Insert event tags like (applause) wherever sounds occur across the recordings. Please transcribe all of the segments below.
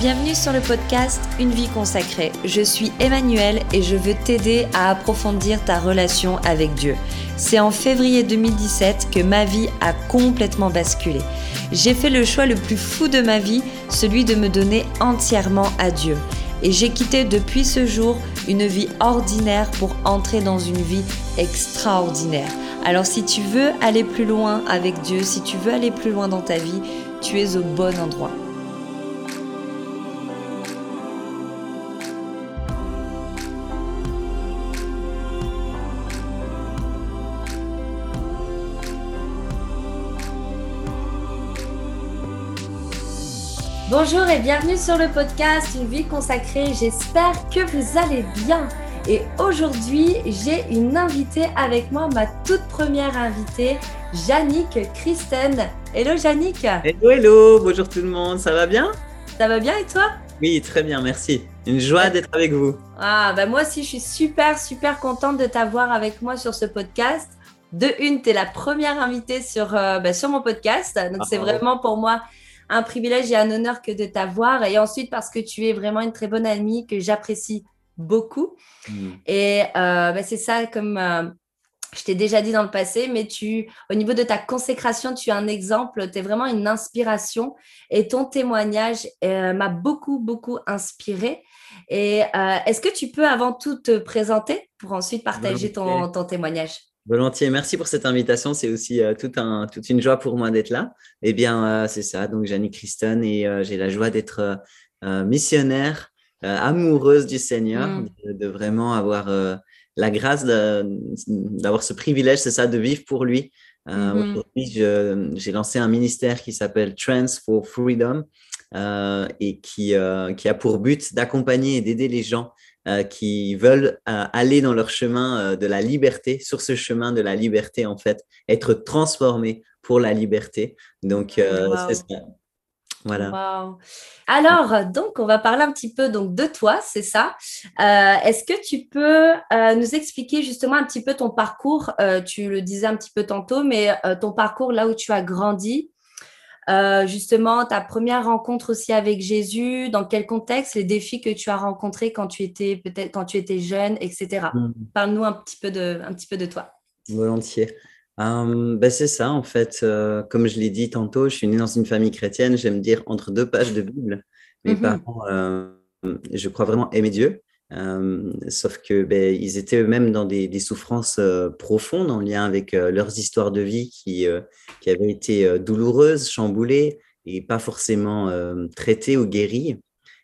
Bienvenue sur le podcast Une vie consacrée. Je suis Emmanuel et je veux t'aider à approfondir ta relation avec Dieu. C'est en février 2017 que ma vie a complètement basculé. J'ai fait le choix le plus fou de ma vie, celui de me donner entièrement à Dieu. Et j'ai quitté depuis ce jour une vie ordinaire pour entrer dans une vie extraordinaire. Alors si tu veux aller plus loin avec Dieu, si tu veux aller plus loin dans ta vie, tu es au bon endroit. Bonjour et bienvenue sur le podcast Une vie consacrée. J'espère que vous allez bien. Et aujourd'hui, j'ai une invitée avec moi, ma toute première invitée, Yannick Christen. Hello Yannick. Hello, hello. Bonjour tout le monde. Ça va bien? Ça va bien et toi? Oui, très bien, merci. Une joie d'être avec vous. Ah, bah moi aussi, je suis super, super contente de t'avoir avec moi sur ce podcast. De une, tu es la première invitée sur, euh, bah, sur mon podcast. Donc, c'est ah, vraiment pour moi un privilège et un honneur que de t'avoir. Et ensuite, parce que tu es vraiment une très bonne amie que j'apprécie beaucoup. Mm. Et euh, bah, c'est ça, comme euh, je t'ai déjà dit dans le passé, mais tu, au niveau de ta consécration, tu es un exemple, tu es vraiment une inspiration. Et ton témoignage euh, m'a beaucoup, beaucoup inspiré. Et est-ce que tu peux avant tout te présenter pour ensuite partager ton, ton témoignage? Volontiers, merci pour cette invitation. C'est aussi euh, tout un, toute une joie pour moi d'être là. Eh bien, euh, c'est ça. Donc, Janine Christon et euh, j'ai la joie d'être missionnaire, amoureuse du Seigneur, mm. de, vraiment avoir la grâce d'avoir ce privilège, c'est ça, de vivre pour lui. Mm-hmm. Aujourd'hui, j'ai lancé un ministère qui s'appelle Trans for Freedom et qui, qui a pour but d'accompagner et d'aider les gens qui veulent euh, aller dans leur chemin euh, de la liberté, sur ce chemin de la liberté, en fait, être transformés pour la liberté. Donc, c'est ça. Voilà. Alors, donc, on va parler un petit peu donc, de toi, c'est ça. Est-ce que tu peux nous expliquer justement un petit peu ton parcours Tu le disais un petit peu tantôt, mais ton parcours là où tu as grandi, euh, justement ta première rencontre aussi avec Jésus, dans quel contexte, les défis que tu as rencontrés quand tu étais peut-être quand tu étais jeune, etc. Hmm. Parle-nous un petit peu de un petit peu de toi. Volontiers. Euh, ben c'est ça en fait. Euh, comme je l'ai dit tantôt, je suis né dans une famille chrétienne. J'aime dire entre deux pages de Bible. Mes mhm. parents, je crois vraiment aimer Dieu. Euh, sauf que ben, ils étaient eux-mêmes dans des, souffrances euh, profondes en lien avec euh, leurs histoires de vie qui, qui avaient été douloureuses, chamboulées et pas forcément traitées ou guéries.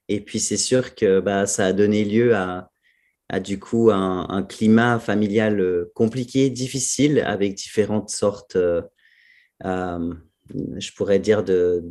Et puis c'est sûr que bah, ça a donné lieu à, à du coup un, un, climat familial compliqué, difficile, avec différentes sortes je pourrais dire, de,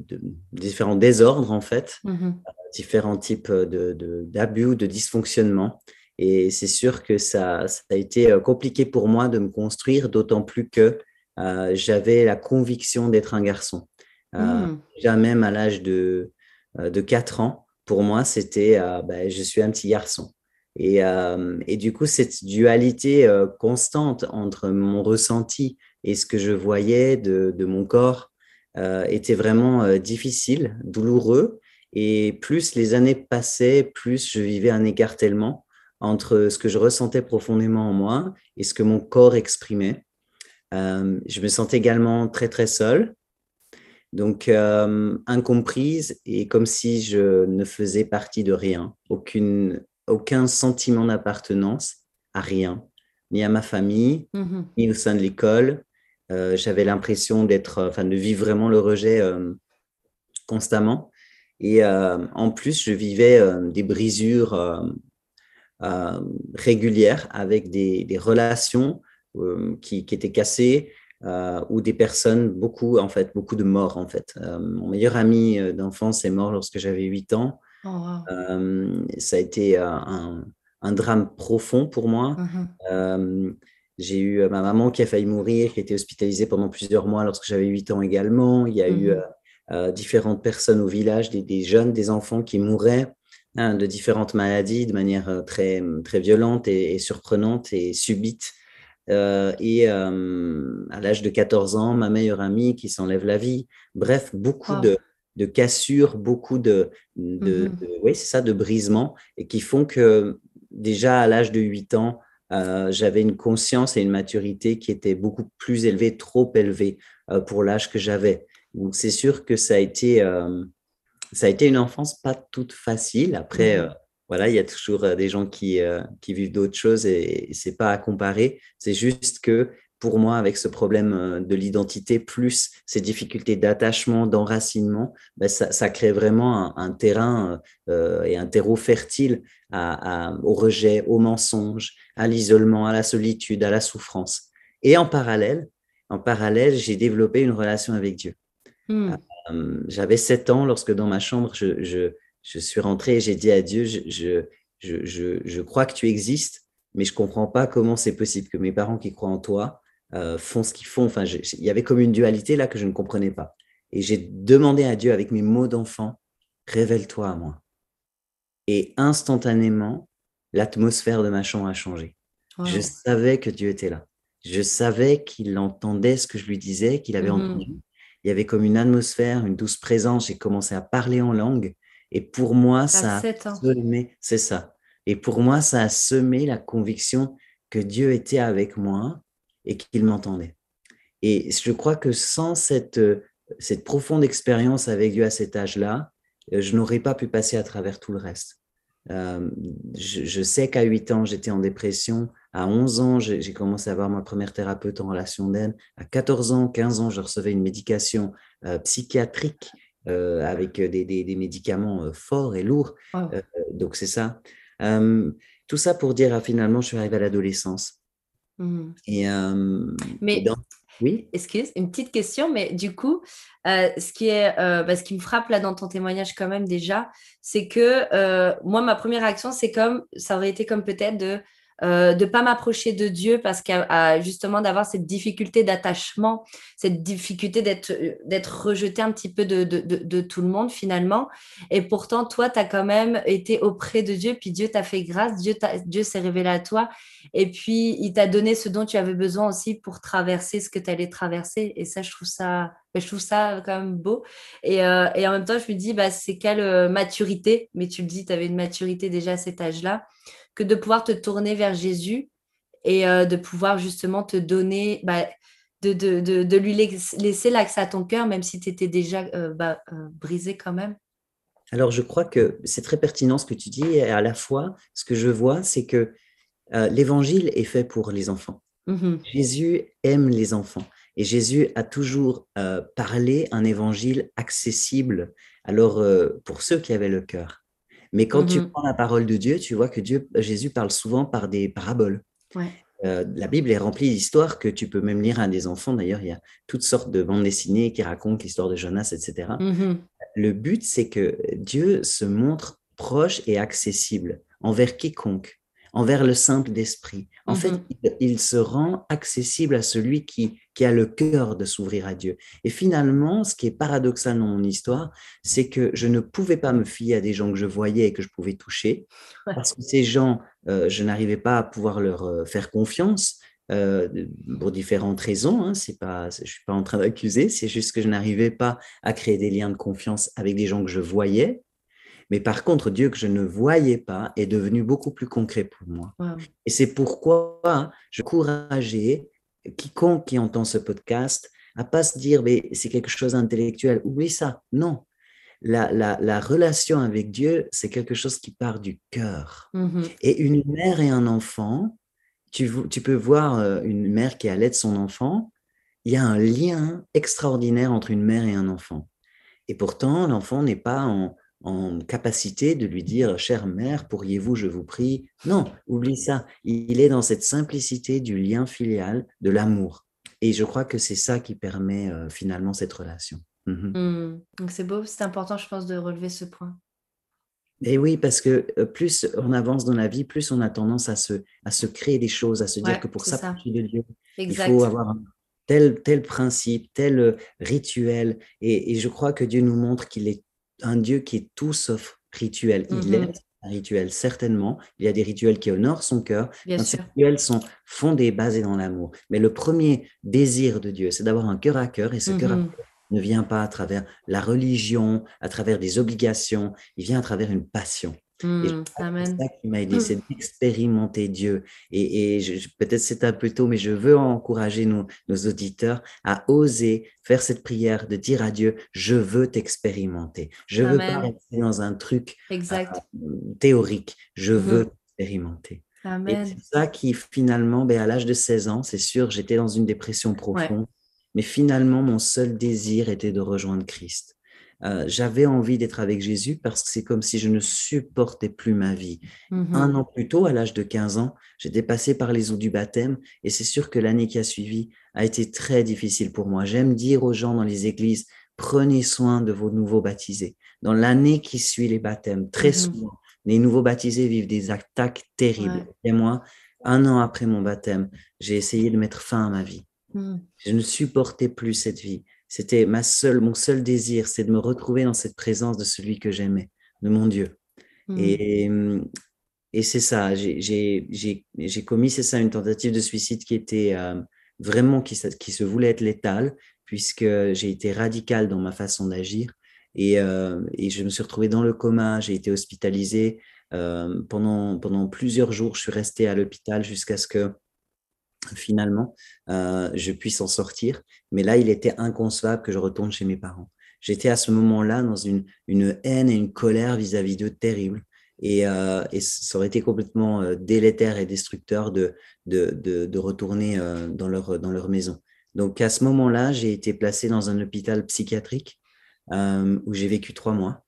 différents désordres, en fait, mmh différents types d'abus ou de dysfonctionnement. Et c'est sûr que ça, ça, a été euh, compliqué pour moi de me construire, d'autant plus que euh, j'avais la conviction d'être un garçon. Euh, mmh. Déjà même à l'âge de, de 4 ans, pour moi, c'était ben, je suis un petit garçon. Et, et, du coup, cette dualité constante entre mon ressenti et ce que je voyais de, de mon corps euh, était vraiment euh, difficile, douloureux. Et plus les années passaient, plus je vivais un écartèlement entre ce que je ressentais profondément en moi et ce que mon corps exprimait. Euh, je me sentais également très, très seule, donc incomprise et comme si je ne faisais partie de rien, aucune, aucun sentiment d'appartenance à rien, ni à ma famille, mmh ni au sein de l'école, euh, j'avais l'impression d'être, euh, enfin, de vivre vraiment le rejet euh, constamment. Et en plus, je vivais des brisures régulières avec des, relations qui, qui, étaient cassées ou des personnes, beaucoup, en fait, beaucoup de morts, en fait. mon meilleur ami d'enfance est mort lorsque j'avais 8 ans. Oh, ça a été un, un, drame profond pour moi. Mmh j'ai eu euh, ma maman qui a failli mourir, qui a été hospitalisée pendant plusieurs mois lorsque j'avais 8 ans également. Il y a eu mmh euh, euh, différentes personnes au village, des, jeunes, des enfants qui mouraient hein, de différentes maladies de manière très, très violente et, surprenante et subite. et à l'âge de 14 ans, ma meilleure amie qui s'enlève la vie. Bref, beaucoup de, de cassures, beaucoup de, de, mm-hmm. oui, c'est ça, de brisements, et qui font que déjà à l'âge de 8 ans, euh, j'avais une conscience et une maturité qui étaient beaucoup plus élevées, trop élevées euh, pour l'âge que j'avais. Donc c'est sûr que ça a été, euh, ça a été une enfance pas toute facile. Après, mm-hmm. voilà, il y a toujours des gens qui, qui vivent d'autres choses et, et c'est pas à comparer. C'est juste que pour moi, avec ce problème euh, de l'identité, plus ces difficultés d'attachement, d'enracinement, ben ça, crée vraiment un, terrain euh, et un terreau fertile au rejet, au mensonge, à l'isolement, à la solitude, à la souffrance. Et en parallèle, en parallèle, j'ai développé une relation avec Dieu. Hmm. Euh, j'avais sept ans lorsque dans ma chambre, je, je, suis rentré et j'ai dit à Dieu, je, je, crois que tu existes, mais je comprends pas comment c'est possible que mes parents qui croient en toi euh, font ce qu'ils font. Enfin, il y avait comme une dualité là que je ne comprenais pas. Et j'ai demandé à Dieu avec mes mots d'enfant, révèle-toi à moi. Et instantanément, l'atmosphère de ma chambre a changé. Je savais que Dieu était là. Je savais qu'il entendait ce que je lui disais, qu'il avait mm-hmm. entendu. Il y avait comme une atmosphère, une douce présence. J'ai commencé à parler en langue. Et pour moi, ça a semé, c'est ça. Et pour moi, ça a semé la conviction que Dieu était avec moi et qu'il m'entendait. Et je crois que sans cette, euh, cette profonde expérience avec Dieu à cet âge-là, euh, je n'aurais pas pu passer à travers tout le reste. Euh, je, sais qu'à 8 ans, j'étais en dépression. À 11 ans, j'ai commencé à avoir ma première thérapeute en relation d'aide. À 14 ans, 15 ans, je recevais une médication psychiatrique avec des, des, médicaments forts et lourds. donc, c'est ça. tout ça pour dire, ah, finalement, je suis arrivé à l'adolescence. Mmh. Et, mais oui. Excuse, une petite question, mais du coup, ce, qui est, bah, ce qui me frappe là dans ton témoignage quand même déjà, c'est que moi, ma première réaction, c'est comme, ça aurait été comme peut-être de euh, de pas m'approcher de Dieu parce qu'à justement d'avoir cette difficulté d'attachement, cette difficulté d'être euh, rejeté un petit peu de, de, tout le monde finalement. Et pourtant, toi, tu as quand même été auprès de Dieu, puis Dieu t'a fait grâce, Dieu, Dieu s'est révélé à toi, et puis il t'a donné ce dont tu avais besoin aussi pour traverser ce que tu allais traverser. Et ça, je trouve ça, je trouve ça quand même beau. Et, euh, et en même temps, je me dis, bah, c'est quelle maturité, mais tu le dis, tu avais une maturité déjà à cet âge-là que de pouvoir te tourner vers Jésus et euh, de pouvoir justement te donner, bah, de, de, de, lui laisser l'accès à ton cœur, même si tu étais déjà euh, bah, euh, brisé quand même Alors, je crois que c'est très pertinent ce que tu dis, et à la fois, ce que je vois, c'est que l'évangile est fait pour les enfants. Mmh Jésus aime les enfants. Et Jésus a toujours parlé un évangile accessible, alors pour ceux qui avaient le cœur. Mais quand tu mmh prends la parole de Dieu, tu vois que Dieu, Jésus parle souvent par des paraboles. Euh, la Bible est remplie d'histoires que tu peux même lire à des enfants. D'ailleurs, il y a toutes sortes de bandes dessinées qui racontent l'histoire de Jonas, etc. Mmh Le but, c'est que Dieu se montre proche et accessible envers quiconque envers le simple d'esprit. En fait, mhm. il, se rend accessible à celui qui, qui a le cœur de s'ouvrir à Dieu. Et finalement, ce qui est paradoxal dans mon histoire, c'est que je ne pouvais pas me fier à des gens que je voyais et que je pouvais toucher, parce que ces gens, euh, je n'arrivais pas à pouvoir leur euh, faire confiance. Euh, pour différentes raisons, hein, c'est pas, je suis pas en train (laughs) d'accuser, c'est juste que je n'arrivais pas à créer des liens de confiance avec des gens que je voyais, mais par contre, Dieu que je ne voyais pas est devenu beaucoup plus concret pour moi. Et c'est pourquoi je encourageais quiconque qui entend ce podcast à pas se dire, mais c'est quelque chose d'intellectuel. Oublie ça. Non. La, la, relation avec Dieu, c'est quelque chose qui part du cœur. Mm-hmm. Et une mère et un enfant, tu, tu peux voir euh, une mère qui allait de son enfant, il y a un lien extraordinaire entre une mère et un enfant. Et pourtant, l'enfant n'est pas en, en capacité de lui dire, chère mère, pourriez-vous, je vous prie? Non, oublie ça. Il est dans cette simplicité du lien filial, de l'amour. Et je crois que c'est ça qui permet euh, finalement cette relation. Mhm. Mmh. Donc c'est beau, c'est important, je pense, de relever ce point. Et oui, parce que euh, plus on avance dans la vie, plus on a tendance à se, à se créer des choses, à se dire que pour ça, de Dieu, il faut avoir tel, tel principe, tel euh, rituel. et je crois que Dieu nous montre qu'il est un Dieu qui est tout sauf rituel. Il mmh est un rituel, certainement. Il y a des rituels qui honorent son cœur. ces rituels sont fondés, basés dans l'amour. Mais le premier désir de Dieu, c'est d'avoir un cœur à cœur. Et ce cœur à mmh cœur ne vient pas à travers la religion, à travers des obligations, il vient à travers une passion. Mmh, c'est ça qui m'a aidé, c'est d'expérimenter Dieu. Et, peut-être c'est un peu tôt, mais je veux encourager nos, auditeurs à oser faire cette prière, de dire à Dieu, je veux t'expérimenter. Je ne veux pas rester dans un truc exact. Euh, théorique, je mmh. veux t'expérimenter. Et c'est ça qui finalement, ben, à l'âge de 16 ans, c'est sûr, j'étais dans une dépression profonde, mais finalement, mon seul désir était de rejoindre Christ. Euh, j'avais envie d'être avec Jésus parce que c'est comme si je ne supportais plus ma vie. Mmh Un an plus tôt, à l'âge de 15 ans, j'étais passé par les eaux du baptême et c'est sûr que l'année qui a suivi a été très difficile pour moi. J'aime dire aux gens dans les églises, prenez soin de vos nouveaux baptisés. Dans l'année qui suit les baptêmes, très mmh souvent, les nouveaux baptisés vivent des attaques terribles. Et moi, un an après mon baptême, j'ai essayé de mettre fin à ma vie. Mmh. Je ne supportais plus cette vie. C'était ma seule, mon seul désir, c'est de me retrouver dans cette présence de celui que j'aimais, de mon Dieu. Mmh. Et, et c'est ça, j'ai commis, c'est ça, une tentative de suicide qui était euh, vraiment, qui, qui, se voulait être létale, puisque j'ai été radical dans ma façon d'agir. Et, euh, et, je me suis retrouvé dans le coma, j'ai été hospitalisé. Euh, pendant, pendant plusieurs jours, je suis resté à l'hôpital jusqu'à ce que finalement, euh, je puisse en sortir. Mais là, il était inconcevable que je retourne chez mes parents. J'étais à ce moment-là dans une, une, haine et une colère vis-à-vis d'eux terrible. Et, euh, et, ça aurait été complètement euh, délétère et destructeur de, de, de, de retourner dans, leur, dans leur maison. Donc à ce moment-là, j'ai été placé dans un hôpital psychiatrique où j'ai vécu trois mois.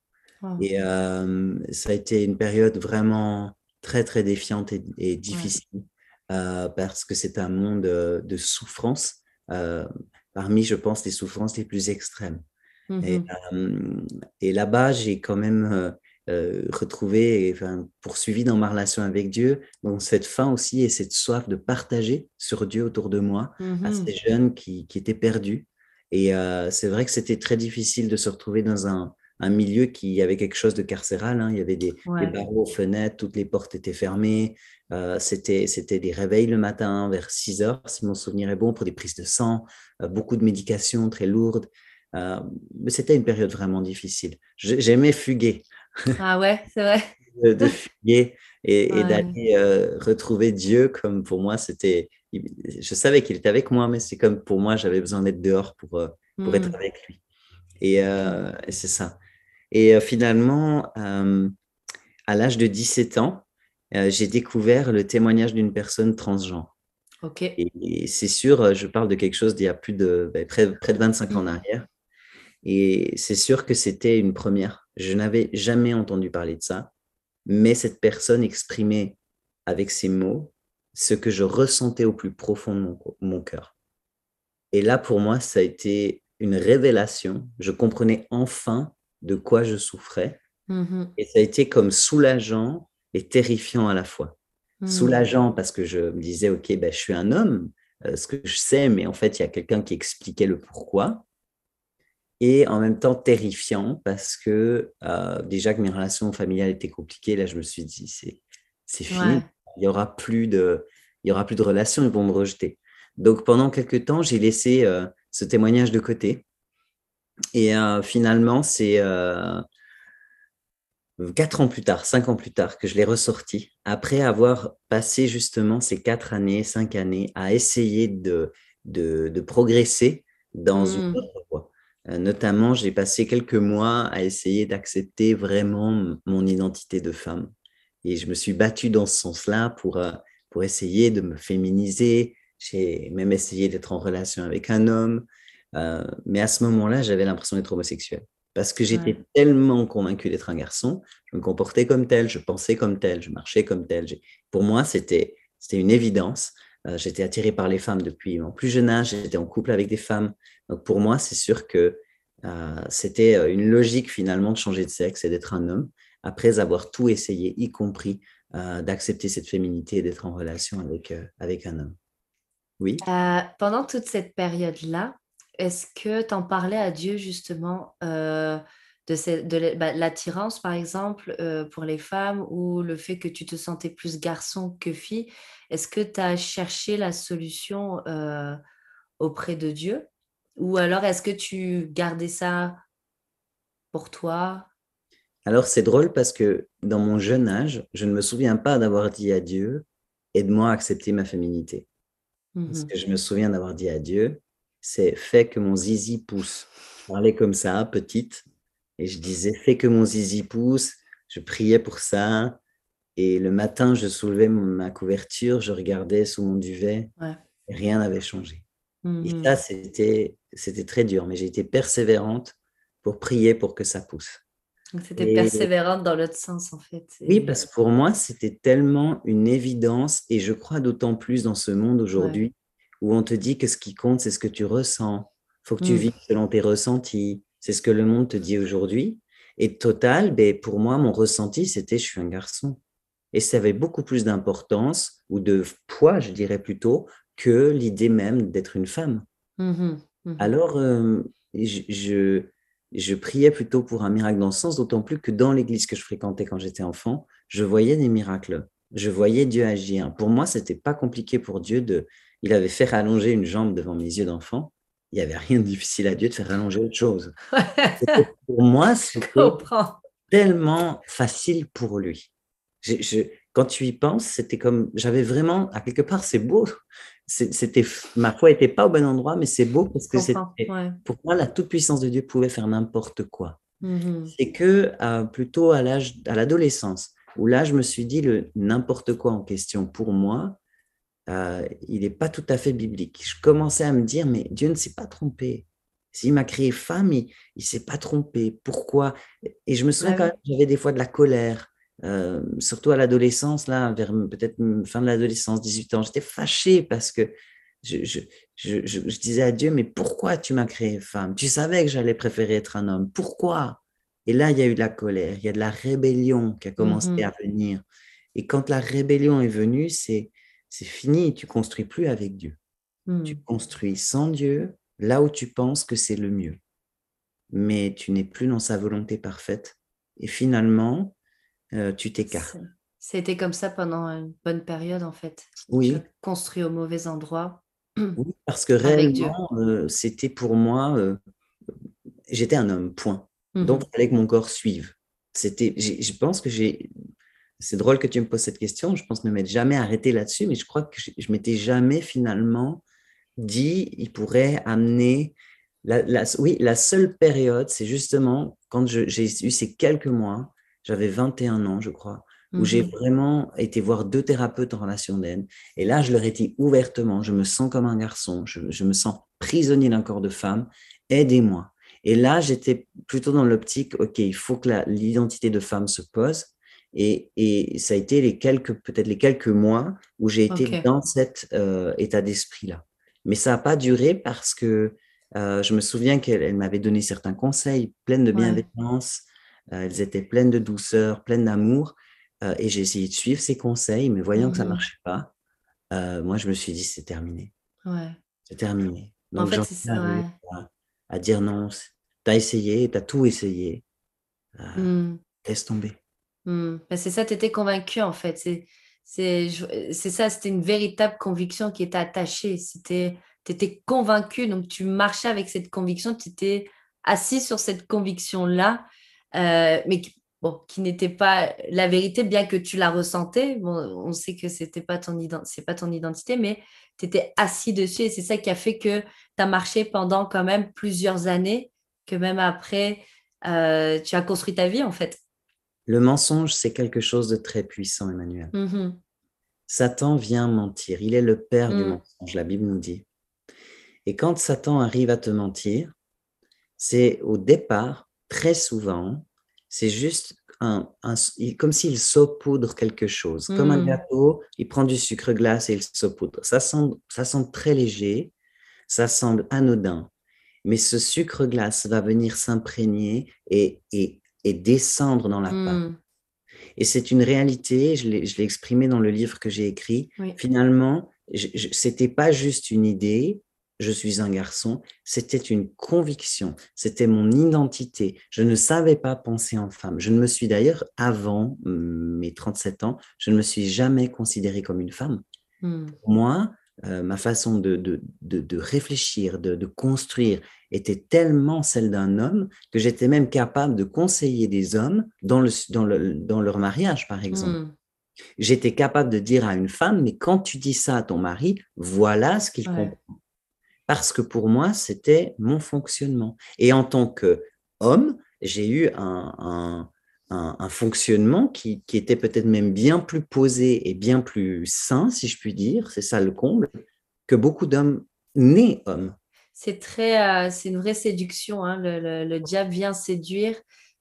Et ça a été une période vraiment très, très défiante et, difficile. Euh, parce que c'est un monde de souffrance, euh, parmi, je pense, les souffrances les plus extrêmes. Et, mmh et là-bas, j'ai quand même euh, retrouvé, enfin, poursuivi dans ma relation avec Dieu, donc cette faim aussi et cette soif de partager sur Dieu autour de moi à mmh ces jeunes qui, qui étaient perdus. Et c'est vrai que c'était très difficile de se retrouver dans un, un milieu qui avait quelque chose de carcéral. Hein. Il y avait des, barreaux aux fenêtres, toutes les portes étaient fermées. Euh, c'était, des réveils le matin vers 6 heures, si mon souvenir est bon, pour des prises de sang, euh, beaucoup de médications très lourdes. Euh, mais c'était une période vraiment difficile. J'aimais fuguer. Ah ouais, c'est vrai. (laughs) de, fuguer et, d'aller retrouver Dieu, comme pour moi, c'était. Je savais qu'il était avec moi, mais c'est comme pour moi, j'avais besoin d'être dehors pour, pour être mmh. avec lui. Et, et c'est ça. Et finalement, à l'âge de 17 ans, j'ai découvert le témoignage d'une personne transgenre. Ok. Et, c'est sûr, je parle de quelque chose d'il y a plus de ben, près, près, de 25 ans en mmh. arrière. Et c'est sûr que c'était une première. Je n'avais jamais entendu parler de ça, mais cette personne exprimait avec ses mots ce que je ressentais au plus profond de mon, mon cœur. Et là, pour moi, ça a été une révélation. Je comprenais enfin de quoi je souffrais. Mmh et ça a été comme soulageant et terrifiant à la fois. Mmh. Soulageant parce que je me disais, OK, ben, je suis un homme, euh, ce que je sais, mais en fait, il y a quelqu'un qui expliquait le pourquoi. Et en même temps terrifiant parce que euh, déjà que mes relations familiales étaient compliquées, là, je me suis dit, c'est, c'est fini. Il n'y aura, plus de, il y aura plus de relations, ils vont me rejeter. Donc pendant quelques temps, j'ai laissé euh, ce témoignage de côté. Et euh, finalement, c'est euh, quatre ans plus tard, cinq ans plus tard, que je l'ai ressorti, après avoir passé justement ces quatre années, cinq années à essayer de, de, progresser dans une mmh. autre voie. Euh, notamment, j'ai passé quelques mois à essayer d'accepter vraiment mon identité de femme. Et je me suis battu dans ce sens-là pour, pour essayer de me féminiser. J'ai même essayé d'être en relation avec un homme. Euh, mais à ce moment-là, j'avais l'impression d'être homosexuel. Parce que j'étais tellement convaincu d'être un garçon, je me comportais comme tel, je pensais comme tel, je marchais comme tel. Pour moi, c'était une évidence. Euh, j'étais attiré par les femmes depuis mon plus jeune âge, j'étais en couple avec des femmes. Donc pour moi, c'est sûr que euh, c'était une logique finalement de changer de sexe et d'être un homme, après avoir tout essayé, y compris d'accepter cette féminité et d'être en relation avec, avec un homme. Oui. pendant toute cette période-là, est-ce que tu en parlais à Dieu justement euh, de, bah, l'attirance, par exemple, euh, pour les femmes ou le fait que tu te sentais plus garçon que fille? Est-ce que tu as cherché la solution euh, auprès de Dieu? Ou alors, est-ce que tu gardais ça pour toi? Alors, c'est drôle parce que dans mon jeune âge, je ne me souviens pas d'avoir dit à Dieu aide-moi à accepter ma féminité. Ce mmh que je me souviens d'avoir dit à Dieu, c'est fais que mon zizi pousse. Je parlais comme ça, petite, et je disais fais que mon zizi pousse. Je priais pour ça. Et le matin, je soulevais ma couverture, je regardais sous mon duvet, et rien n'avait changé. Et mmh ça, c'était, c'était très dur, mais j'ai été persévérante pour prier pour que ça pousse. C'était persévérante dans l'autre sens, en fait. Oui, parce que pour moi, c'était tellement une évidence, et je crois d'autant plus dans ce monde aujourd'hui où on te dit que ce qui compte, c'est ce que tu ressens. Il faut que tu mmh. vives selon tes ressentis. C'est ce que le monde te dit aujourd'hui. Et total, ben, pour moi, mon ressenti, c'était je suis un garçon. Et ça avait beaucoup plus d'importance, ou de poids, je dirais plutôt, que l'idée même d'être une femme. Mmh mmh Alors, euh, je, je priais plutôt pour un miracle dans ce sens, d'autant plus que dans l'église que je fréquentais quand j'étais enfant, je voyais des miracles. Je voyais Dieu agir. Pour moi, c'était pas compliqué pour Dieu de. Il avait fait rallonger une jambe devant mes yeux d'enfant. Il n'y avait rien de difficile à Dieu de faire rallonger autre chose. (laughs) pour moi, c'était tellement facile pour lui. Je, quand tu y penses, c'était comme. J'avais vraiment. À quelque part, c'est beau c'était ma foi n'était pas au bon endroit, mais c'est beau parce que c'est pour moi la toute puissance de Dieu pouvait faire n'importe quoi. Mmh c'est que euh, plutôt à l'âge à l'adolescence où là je me suis dit le n'importe quoi en question pour moi, euh, il n'est pas tout à fait biblique. Je commençais à me dire mais Dieu ne s'est pas trompé. S'il m'a créé femme, il ne s'est pas trompé. Pourquoi? Et je me souviens quand j'avais des fois de la colère. Euh, surtout à l'adolescence, là, vers peut-être fin de l'adolescence, 18 ans, j'étais fâché parce que je, je, je, je, disais à Dieu, mais pourquoi tu m'as créé femme? Tu savais que j'allais préférer être un homme. Pourquoi? Et là, il y a eu de la colère, il y a de la rébellion qui a commencé mmh à venir. Et quand la rébellion est venue, c'est fini, tu construis plus avec Dieu. Tu mmh. construis sans Dieu là où tu penses que c'est le mieux. Mais tu n'es plus dans sa volonté parfaite. Et finalement, euh, tu t'écartes. C'était comme ça pendant une bonne période, en fait. Oui. construit au mauvais endroit. (clears throat) Oui, parce que réellement, euh, c'était pour moi, euh, j'étais un homme, point. Mmh Donc, il fallait que mon corps suive. C'était, je pense que j'ai, c'est drôle que tu me poses cette question. Je pense ne m'être jamais arrêté là-dessus, mais je crois que je, je m'étais jamais finalement dit, il pourrait amener. La, oui, la seule période, c'est justement quand j'ai eu ces quelques mois j'avais 21 ans, je crois, où j'ai mmh vraiment été voir deux thérapeutes en relation d'aide. Et là, je leur ai dit ouvertement, je me sens comme un garçon, je, me sens prisonnier d'un corps de femme, aidez-moi. Et là, j'étais plutôt dans l'optique, OK, il faut que l'identité de femme se pose. Et, et, ça a été les quelques, peut-être les quelques mois où j'ai été dans cet euh, état d'esprit-là. Mais ça n'a pas duré parce que euh, je me souviens qu'elle m'avait donné certains conseils pleins de bienveillance. Euh, elles étaient pleines de douceur, pleines d'amour. Et j'ai essayé de suivre ses conseils, mais voyant que ça ne mmh marchait pas, moi, je me suis dit, c'est terminé. Ouais. C'est terminé. Donc, en fait, c'est À, dire non. Tu as essayé, tu as tout essayé. Mmh. Laisse tomber. Mmh. Bah, c'est ça, tu étais convaincu en fait. C'est ça, c'était une véritable conviction qui était attachée. Tu étais convaincu, donc tu marchais avec cette conviction, tu étais assis sur cette conviction-là euh, mais qui, bon, qui n'était pas la vérité, bien que tu la ressentais. Bon, on sait que c'était pas c'est pas ton identité, mais tu étais assis dessus et c'est ça qui a fait que tu as marché pendant quand même plusieurs années, que même après, euh, tu as construit ta vie en fait. Le mensonge, c'est quelque chose de très puissant, Emmanuel. Mmh Satan vient mentir. Il est le père du mmh. mensonge, la Bible nous dit. Et quand Satan arrive à te mentir, c'est au départ très souvent, c'est juste un, comme s'il saupoudre quelque chose. Comme un mmh. gâteau, il prend du sucre glace et il saupoudre. Ça semble, ça semble très léger, ça semble anodin, mais ce sucre glace va venir s'imprégner et, et, descendre dans la. Mmh. Et c'est une réalité, je l'ai exprimé dans le livre que j'ai écrit. Finalement, ce n'était pas juste une idée, je suis un garçon, c'était une conviction, c'était mon identité. Je ne savais pas penser en femme. Je ne me suis d'ailleurs, avant mes 37 ans, je ne me suis jamais considérée comme une femme. Hmm. Moi, ma façon de, de, de, réfléchir, de, construire était tellement celle d'un homme que j'étais même capable de conseiller des hommes dans, le, dans, le, dans leur mariage, par exemple. Mmh. J'étais capable de dire à une femme, mais quand tu dis ça à ton mari, voilà ce qu'il comprend. Parce que pour moi, c'était mon fonctionnement. Et en tant qu'homme, j'ai eu un, un, fonctionnement qui, qui était peut-être même bien plus posé et bien plus sain, si je puis dire, c'est ça le comble, que beaucoup d'hommes nés hommes. C'est très, euh, c'est une vraie séduction. Hein. Le, le, diable vient séduire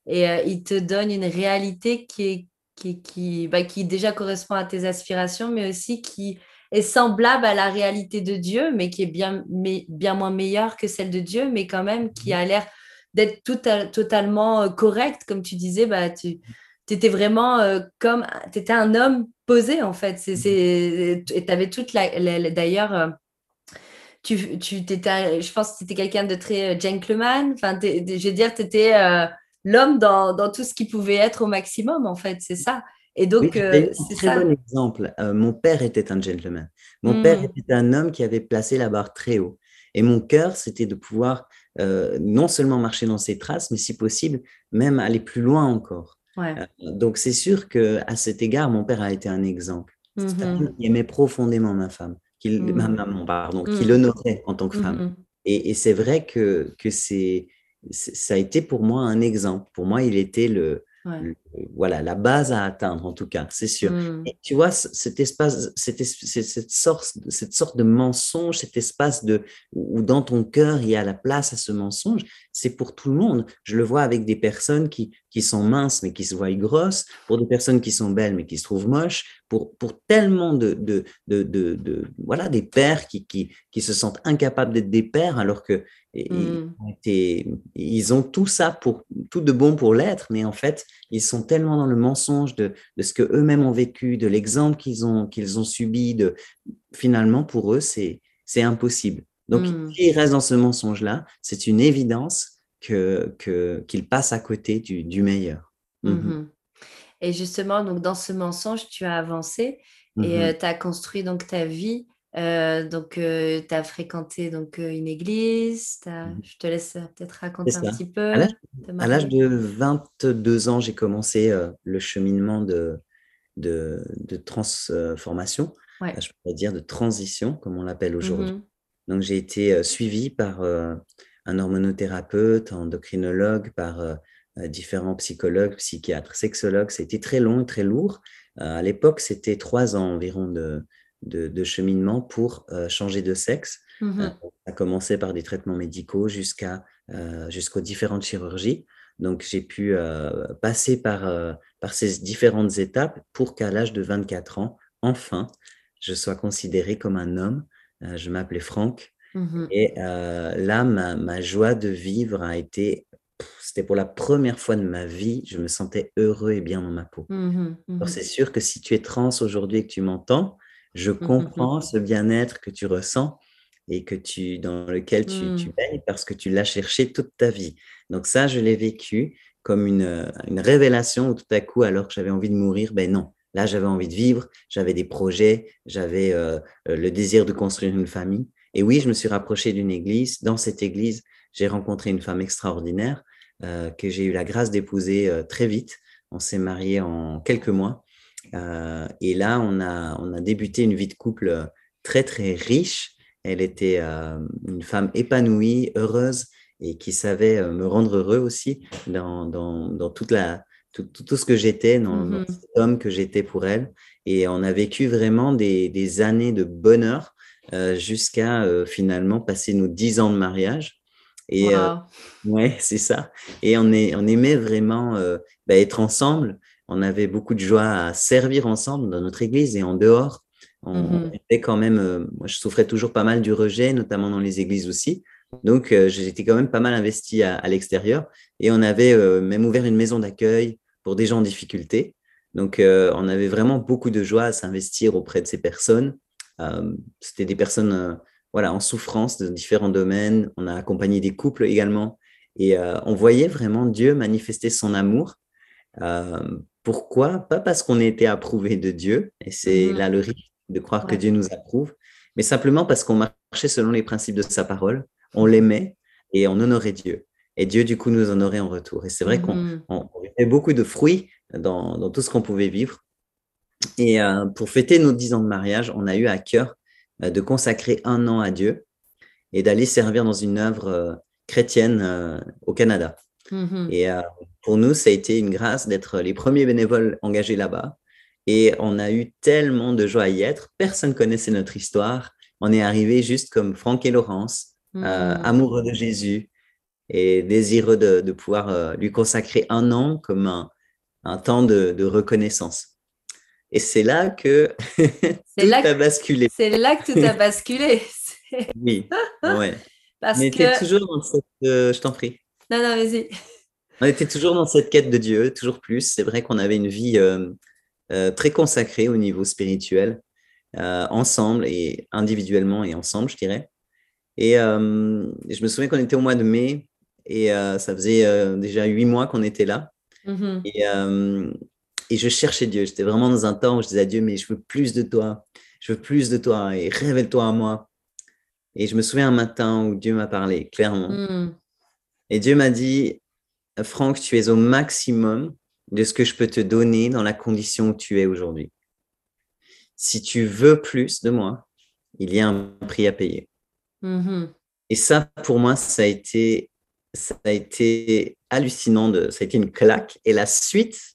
et euh, il te donne une réalité qui est, qui, qui, bah, qui déjà correspond à tes aspirations, mais aussi qui est semblable à la réalité de Dieu, mais qui est bien, mais, bien moins meilleure que celle de Dieu, mais quand même qui a l'air d'être tout totalement euh, correct, comme tu disais, bah, tu étais vraiment euh, comme, tu étais un homme posé en fait. C'est, et tu avais toute la, d'ailleurs, euh, tu, tu étais, je pense que tu étais quelqu'un de très gentleman. Enfin, je veux dire, tu étais l'homme dans, dans, tout ce qui pouvait être au maximum en fait, c'est ça. Et donc, c'est un très bon exemple. mon père était un gentleman. Mon père mmh. était un homme qui avait placé la barre très haut. Et mon cœur, c'était de pouvoir euh, non seulement marcher dans ses traces, mais si possible, même aller plus loin encore. Euh, donc c'est sûr que à cet égard, mon père a été un exemple. Mm Il aimait profondément ma femme, qu'il, ma mmh. maman, pardon, qu'il mmh. l'honorait en tant que femme. Mmh et, et c'est vrai que, que c'est, ça a été pour moi un exemple. Pour moi, il était le, voilà, la base à atteindre en tout cas, c'est sûr. Mmh. Et tu vois, cet espace, cette, cette, sorte, cette sorte de mensonge, cet espace de, où dans ton cœur il y a la place à ce mensonge, c'est pour tout le monde. Je le vois avec des personnes qui, qui sont minces mais qui se voient grosses, pour des personnes qui sont belles mais qui se trouvent moches, pour, pour tellement de, de, de, de, voilà, des pères qui, qui, qui se sentent incapables d'être des pères alors que Mmh. ils ont tout ça pour tout de bon pour l'être, mais en fait, ils sont tellement dans le mensonge de, de ce que eux-mêmes ont vécu, de l'exemple qu'ils ont qu'ils ont subi. De finalement, pour eux, c'est c'est impossible. Donc, mmh. s'ils restent dans ce mensonge-là, c'est une évidence que qu'ils passent à côté du, du meilleur. Mmh et justement, donc dans ce mensonge, tu as avancé et euh, tu as construit donc ta vie euh, donc, euh, tu as fréquenté donc, euh, une église. Mmh je te laisse peut-être raconter un petit peu. À l'âge de 22 ans, j'ai commencé le cheminement de, de, de transformation, je pourrais dire de transition, comme on l'appelle aujourd'hui. Mmh donc, j'ai été suivi par un hormonothérapeute, un endocrinologue, par différents psychologues, psychiatres, sexologues. C'était très long et très lourd. à l'époque, c'était trois ans environ de, de, cheminement pour euh, changer de sexe. Mmh euh, a commencé par des traitements médicaux jusqu'à euh, jusqu'aux différentes chirurgies. Donc, j'ai pu passer par, par ces différentes étapes pour qu'à l'âge de 24 ans, enfin, je sois considéré comme un homme. je m'appelais Franck. Mmh et là, ma, joie de vivre a été c'était pour la première fois de ma vie, je me sentais heureux et bien dans ma peau. Mmh Alors c'est sûr que si tu es trans aujourd'hui et que tu m'entends, je mmh, mmh, mmh. comprends ce bien-être que tu ressens et que tu, dans lequel tu, tu baignes parce que tu l'as cherché toute ta vie. Donc ça, je l'ai vécu comme une, une, révélation où tout à coup, alors que j'avais envie de mourir, ben non, là j'avais envie de vivre, j'avais des projets, j'avais euh, le désir de construire une famille. Et oui, je me suis rapproché d'une église. Dans cette église, j'ai rencontré une femme extraordinaire euh, que j'ai eu la grâce d'épouser très vite. On s'est mariés en quelques mois. Euh, et là, on a, on a débuté une vie de couple très, très riche. Elle était euh, une femme épanouie, heureuse et qui savait euh, me rendre heureux aussi dans, dans, dans toute la, tout, tout, ce que j'étais, dans, cet homme que j'étais pour elle. Et on a vécu vraiment des, des années de bonheur jusqu'à finalement passer nos dix ans de mariage. Et ouais, (laughs) c'est ça. Et on, est, on aimait vraiment bah, être ensemble on avait beaucoup de joie à servir ensemble dans notre église et en dehors. On, mmh était quand même, euh, moi je souffrais toujours pas mal du rejet, notamment dans les églises aussi. Donc euh, j'étais quand même pas mal investi à, l'extérieur et on avait euh, même ouvert une maison d'accueil pour des gens en difficulté. Donc on avait vraiment beaucoup de joie à s'investir auprès de ces personnes. C'était des personnes voilà, en souffrance de différents domaines. On a accompagné des couples également et on voyait vraiment Dieu manifester son amour pourquoi? Pas parce qu'on a été approuvé de Dieu, et c'est mmh là le risque de croire que Dieu nous approuve, mais simplement parce qu'on marchait selon les principes de sa parole, on l'aimait et on honorait Dieu. Et Dieu, du coup, nous honorait en retour. Et c'est vrai qu'on avait beaucoup de fruits dans, tout ce qu'on pouvait vivre. Et euh, pour fêter nos dix ans de mariage, on a eu à cœur euh, de consacrer un an à Dieu et d'aller servir dans une œuvre euh, chrétienne au Canada. Mmh et pour nous, ça a été une grâce d'être les premiers bénévoles engagés là-bas. Et on a eu tellement de joie à y être. Personne connaissait notre histoire. On est arrivé juste comme Franck et Laurence, mmh. amoureux de Jésus, et désireux de, pouvoir euh, lui consacrer un an comme un, temps de, reconnaissance. Et c'est là que tout a basculé. C'est là que tout a basculé. (laughs) oui, ouais. (laughs) Parce On était toujours dans cette... Euh, je t'en prie. Non, non, vas-y. On était toujours dans cette quête de Dieu, toujours plus. C'est vrai qu'on avait une vie euh, très consacrée au niveau spirituel, ensemble et individuellement et ensemble, je dirais. Et je me souviens qu'on était au mois de mai et euh, ça faisait euh, déjà huit mois qu'on était là. Mm-hmm. Et, euh, et, je cherchais Dieu. J'étais vraiment dans un temps où je disais à Dieu, mais je veux plus de toi. Je veux plus de toi et révèle-toi à moi. Et je me souviens un matin où Dieu m'a parlé clairement. Mm. Et Dieu m'a dit, Franck, tu es au maximum de ce que je peux te donner dans la condition où tu es aujourd'hui. Si tu veux plus de moi, il y a un prix à payer. Mm-hmm. Et ça, pour moi, ça a été ça a été hallucinant, de, ça a été une claque. Et la suite,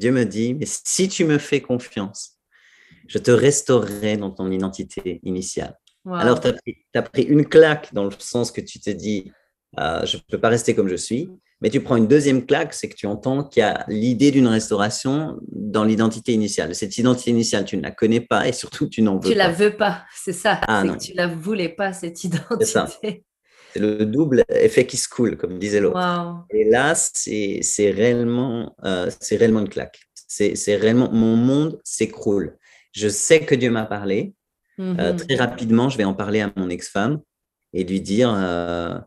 Dieu me dit, mais si tu me fais confiance, je te restaurerai dans ton identité initiale. Alors, tu as, pris une claque dans le sens que tu te dis, euh, je ne peux pas rester comme je suis. Mais tu prends une deuxième claque, c'est que tu entends qu'il y a l'idée d'une restauration dans l'identité initiale. Cette identité initiale, tu ne la connais pas et surtout, tu n'en veux pas. Tu la veux pas, c'est ça. Ah, que tu la voulais pas, cette identité. C'est le double effet qui se coule, comme disait l'autre. Et là, c'est réellement, euh, réellement une claque. C'est réellement, mon monde s'écroule. Je sais que Dieu m'a parlé. Euh, mhm. très rapidement, je vais en parler à mon ex-femme et lui dire, euh,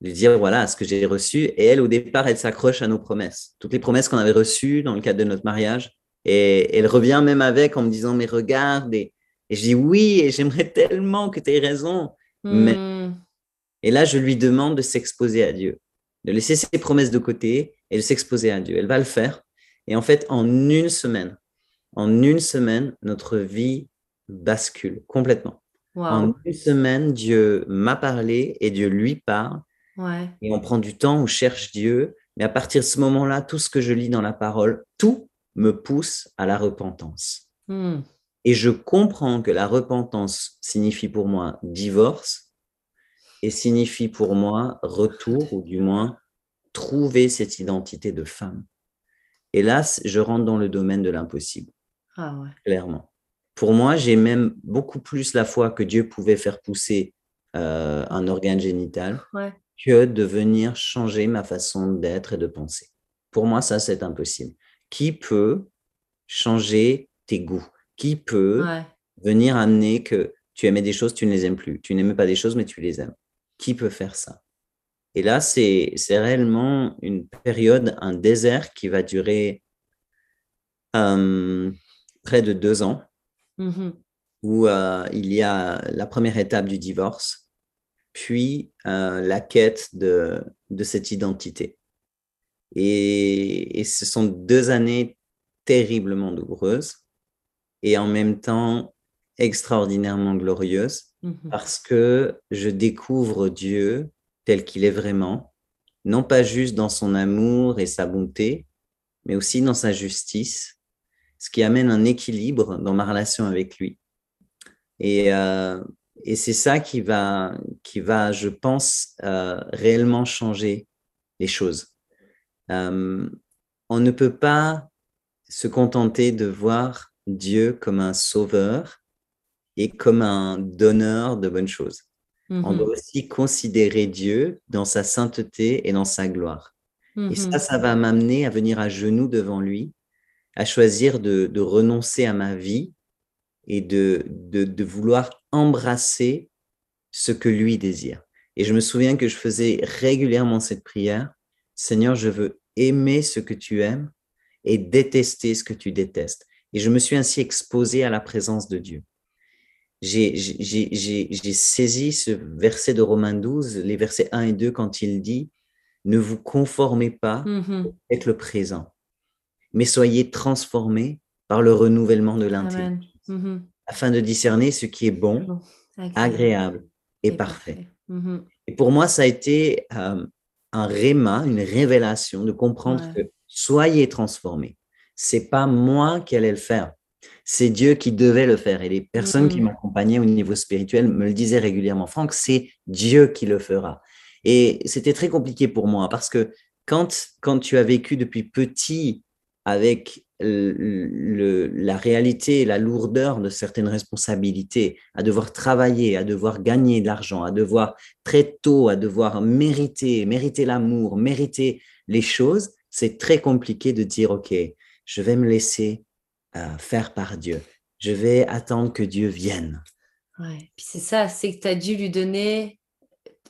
lui dire voilà ce que j'ai reçu. Et elle, au départ, elle s'accroche à nos promesses. Toutes les promesses qu'on avait reçues dans le cadre de notre mariage. Et elle revient même avec en me disant, mais regarde. Et, je dis oui, et j'aimerais tellement que tu aies raison. Mais hmm. Et là, je lui demande de s'exposer à Dieu, de laisser ses promesses de côté et de s'exposer à Dieu. Elle va le faire. Et en fait, en une semaine, en une semaine, notre vie bascule complètement. En une semaine, Dieu m'a parlé et Dieu lui parle. Et on prend du temps, on cherche Dieu. Mais à partir de ce moment-là, tout ce que je lis dans la parole, tout me pousse à la repentance. Hmm. Et je comprends que la repentance signifie pour moi divorce, et signifie pour moi retour, ou du moins trouver cette identité de femme. Et là, je rentre dans le domaine de l'impossible. Ah Clairement. Pour moi, j'ai même beaucoup plus la foi que Dieu pouvait faire pousser euh, un organe génital que de venir changer ma façon d'être et de penser. Pour moi, ça, c'est impossible. Qui peut changer tes goûts? Qui peut venir amener que tu aimais des choses, tu ne les aimes plus? Tu n'aimais pas des choses, mais tu les aimes qui peut faire ça. Et là, c'est réellement une période, un désert qui va durer euh, près de deux ans, mmh où euh, il y a la première étape du divorce, puis euh, la quête de, de cette identité. Et, et, ce sont deux années terriblement douloureuses. Et en même temps extraordinairement glorieuses Mmh parce que je découvre Dieu tel qu'il est vraiment, non pas juste dans son amour et sa bonté, mais aussi dans sa justice, ce qui amène un équilibre dans ma relation avec lui. Et, euh, c'est ça qui va, qui va, je pense, euh, réellement changer les choses. Euh, on ne peut pas se contenter de voir Dieu comme un sauveur et comme un donneur de bonnes choses. On mmh doit aussi considérer Dieu dans sa sainteté et dans sa gloire. Et ça, mmh ça va m'amener à venir à genoux devant lui, à choisir de, renoncer à ma vie et de, de, vouloir embrasser ce que lui désire. Et je me souviens que je faisais régulièrement cette prière, Seigneur, je veux aimer ce que tu aimes et détester ce que tu détestes. Et je me suis ainsi exposé à la présence de Dieu j'ai saisi ce verset de Romains 12, les versets 1 et 2, quand il dit Ne vous conformez pas mmh avec le présent, mais soyez transformés par le renouvellement de l'intelligence, mmh afin de discerner ce qui est bon, agréable. et, parfait. Mmh et pour moi, ça a été euh, un réma, une révélation de comprendre que soyez transformés. C'est pas moi qui allais le faire c'est Dieu qui devait le faire. Et les personnes qui mm. m'accompagnaient au niveau spirituel me le disaient régulièrement, Franck, c'est Dieu qui le fera. Et c'était très compliqué pour moi parce que quand, quand tu as vécu depuis petit avec la réalité, la lourdeur de certaines responsabilités, à devoir travailler, à devoir gagner de l'argent, à devoir très tôt, à devoir mériter, mériter l'amour, mériter les choses, c'est très compliqué de dire, OK, je vais me laisser faire par Dieu. Je vais attendre que Dieu vienne. Ouais. Puis c'est ça, c'est que tu as dû lui donner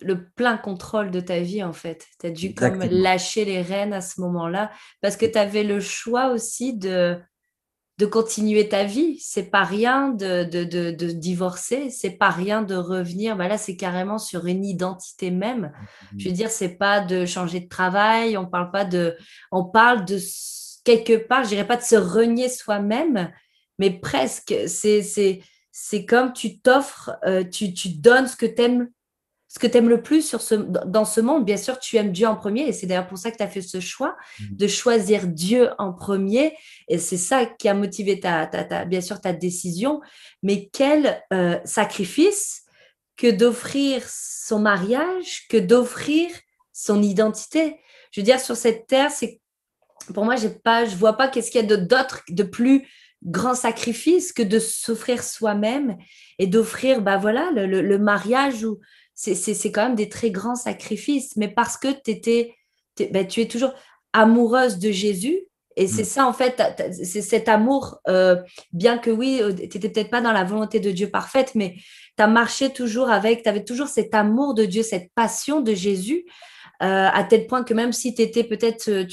le plein contrôle de ta vie en fait. Tu as dû comme lâcher les rênes à ce moment-là parce que tu avais le choix aussi de de continuer ta vie. C'est pas rien de, de, de, de divorcer, c'est pas rien de revenir. Bah là, c'est carrément sur une identité même. Mmh Je veux dire, c'est pas de changer de travail, on parle pas de, on parle de quelque part, je dirais pas de se renier soi-même, mais presque. C'est comme tu t'offres, euh, tu, tu, donnes ce que tu aimes ce que tu aimes le plus sur ce, dans ce monde. Bien sûr, tu aimes Dieu en premier, et c'est d'ailleurs pour ça que tu as fait ce choix mmh. de choisir Dieu en premier. Et c'est ça qui a motivé ta, ta, bien sûr ta décision. Mais quel euh, sacrifice que d'offrir son mariage, que d'offrir son identité? Je veux dire, sur cette terre, c'est pour moi, j'ai pas, je vois pas qu'est-ce qu'il y a d'autre, de plus grand sacrifice que de s'offrir soi-même et d'offrir, bah voilà, le, mariage c'est quand même des très grands sacrifices, mais parce que étais, bah, tu es toujours amoureuse de Jésus. Et c'est mm. ça, en fait, c'est cet amour, euh, bien que oui, euh, tu n'étais peut-être pas dans la volonté de Dieu parfaite, mais tu as marché toujours avec, tu avais toujours cet amour de Dieu, cette passion de Jésus. Euh, à tel point que même si tu étais peut-être euh,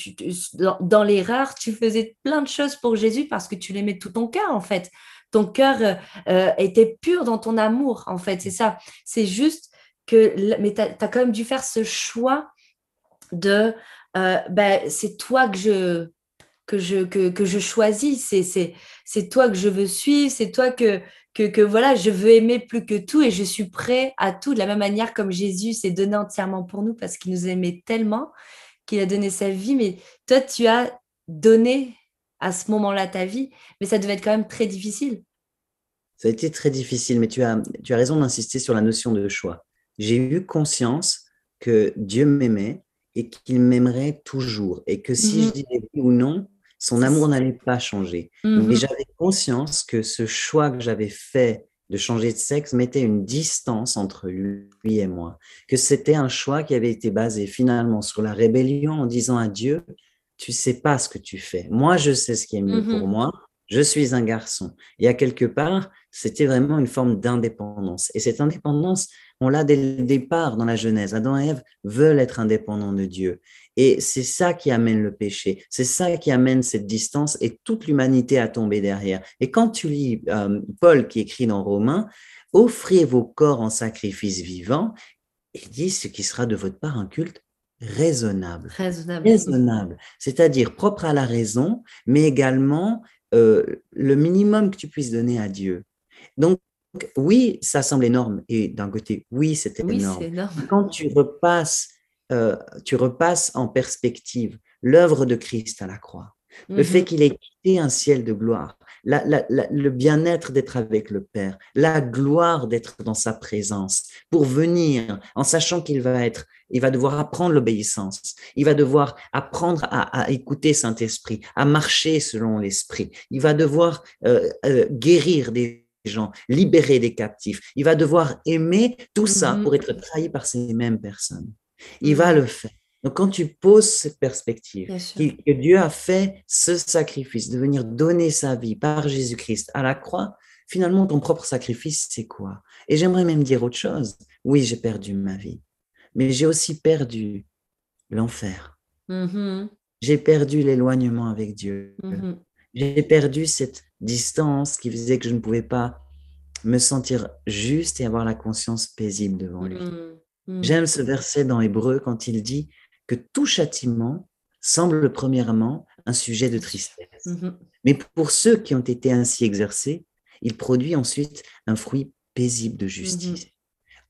dans, l'erreur, tu faisais plein de choses pour Jésus parce que tu l'aimais tout ton cœur, en fait. Ton cœur euh, était pur dans ton amour, en fait. C'est ça. C'est juste que, mais tu as, quand même dû faire ce choix de, ben, c'est toi que je, que je, que, que je choisis, c'est toi que je veux suivre, c'est toi que, que, voilà, je veux aimer plus que tout et je suis prêt à tout de la même manière comme Jésus s'est donné entièrement pour nous parce qu'il nous aimait tellement qu'il a donné sa vie. Mais toi, tu as donné à ce moment-là ta vie, mais ça devait être quand même très difficile. Ça a été très difficile, mais tu as, tu as raison d'insister sur la notion de choix. J'ai eu conscience que Dieu m'aimait et qu'il m'aimerait toujours et que si je mhm. disais oui ou non, son amour n'allait pas changer. Mais mmh j'avais conscience que ce choix que j'avais fait de changer de sexe mettait une distance entre lui et moi, que c'était un choix qui avait été basé finalement sur la rébellion en disant à Dieu, tu sais pas ce que tu fais. Moi, je sais ce qui est mieux pour mmh moi. Je suis un garçon. Et à quelque part, c'était vraiment une forme d'indépendance. Et cette indépendance, on l'a dès le départ dans la Genèse. Adam et Ève veulent être indépendants de Dieu. Et c'est ça qui amène le péché, c'est ça qui amène cette distance et toute l'humanité à tomber derrière. Et quand tu lis euh, Paul qui écrit dans Romains, offrez vos corps en sacrifice vivant, il dit ce qui sera de votre part un culte raisonnable. Raisonnable. Raisonnable. C'est-à-dire propre à la raison, mais également euh, le minimum que tu puisses donner à Dieu. Donc, oui, ça semble énorme. Et d'un côté, oui, c'était énorme. énorme. Quand tu repasses euh, tu repasses en perspective l'œuvre de Christ à la croix, le fait mhm. qu'il ait quitté un ciel de gloire, le bien-être d'être avec le Père, la gloire d'être dans sa présence, pour venir en sachant qu'il va être, il va devoir apprendre l'obéissance, il va devoir apprendre à, écouter Saint-Esprit, à marcher selon l'Esprit, il va devoir euh, euh, guérir des gens, libérer des captifs, il va devoir aimer tout ça mhm. pour être trahi par ces mêmes personnes. Il va mmh. le faire. Donc, quand tu poses cette perspective, que Dieu a fait ce sacrifice, de venir donner sa vie par Jésus-Christ à la croix, finalement, ton propre sacrifice, c'est quoi? Et j'aimerais même dire autre chose. Oui, j'ai perdu ma vie, mais j'ai aussi perdu l'enfer. Mmh j'ai perdu l'éloignement avec Dieu. J'ai perdu cette distance qui faisait que je ne pouvais pas me sentir juste et avoir la conscience paisible devant lui. Mmh. Mmh. J'aime ce verset dans Hébreu quand il dit que tout châtiment semble premièrement un sujet de tristesse. Mmh Mais pour ceux qui ont été ainsi exercés, il produit ensuite un fruit paisible de justice.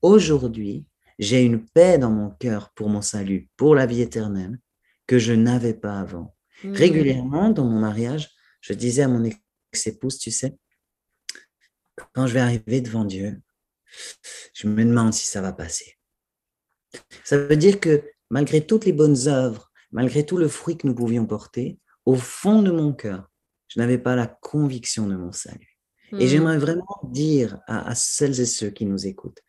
Aujourd'hui, j'ai une paix dans mon cœur pour mon salut, pour la vie éternelle, que je n'avais pas avant. Régulièrement, dans mon mariage, je disais à mon ex-épouse, tu sais, quand je vais arriver devant Dieu, je me demande si ça va passer. Ça veut dire que malgré toutes les bonnes œuvres, malgré tout le fruit que nous pouvions porter, au fond de mon cœur, je n'avais pas la conviction de mon salut. Et hmm. j'aimerais vraiment dire à, celles et ceux qui nous écoutent,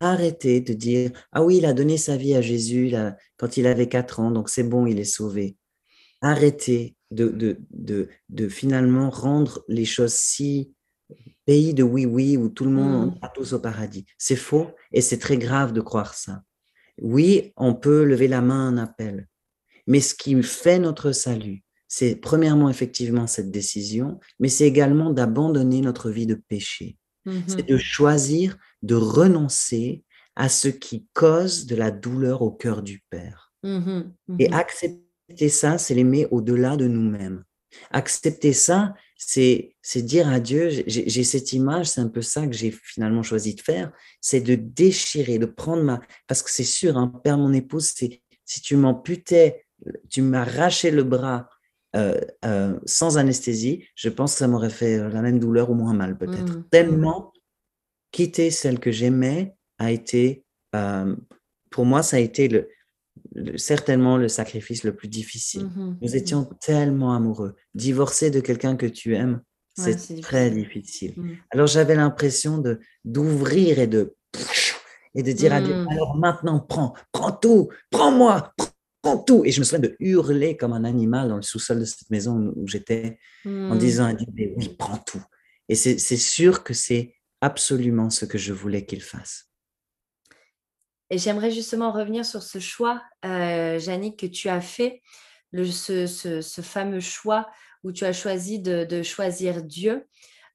arrêtez de dire, ah oui, il a donné sa vie à Jésus quand il avait 4 ans, donc c'est bon, il est sauvé. Arrêtez de, de, de, de finalement rendre les choses si pays de oui-oui où tout le monde mmh. a tous au paradis. C'est faux et c'est très grave de croire ça. Oui, on peut lever la main en appel, mais ce qui fait notre salut, c'est premièrement effectivement cette décision, mais c'est également d'abandonner notre vie de péché. Mmh c'est de choisir de renoncer à ce qui cause de la douleur au cœur du Père. Mmh et accepter ça, c'est l'aimer au-delà de nous-mêmes. Accepter ça, c'est dire à Dieu, j'ai cette image, c'est un peu ça que j'ai finalement choisi de faire, c'est de déchirer, de prendre ma... Parce que c'est sûr, hein, Père, mon épouse, si tu m'amputais, tu m'arrachais le bras euh, euh, sans anesthésie, je pense que ça m'aurait fait la même douleur ou moins mal peut-être. Mmh. Tellement quitter celle que j'aimais a été, euh, pour moi, ça a été le, certainement le sacrifice le plus difficile. Mmh Nous mmh étions tellement amoureux. Divorcer de quelqu'un que tu aimes, c'est très difficile. Mmh. Alors j'avais l'impression de d'ouvrir et de et de dire à Dieu alors maintenant prends, prends tout, prends-moi, prends tout. Et je me souviens de hurler comme un animal dans le sous-sol de cette maison où j'étais en disant à Dieu oui, prends tout. Et c'est sûr que c'est absolument ce que je voulais qu'il fasse. Et j'aimerais justement revenir sur ce choix, euh, que tu as fait, ce, fameux choix où tu as choisi de, choisir Dieu.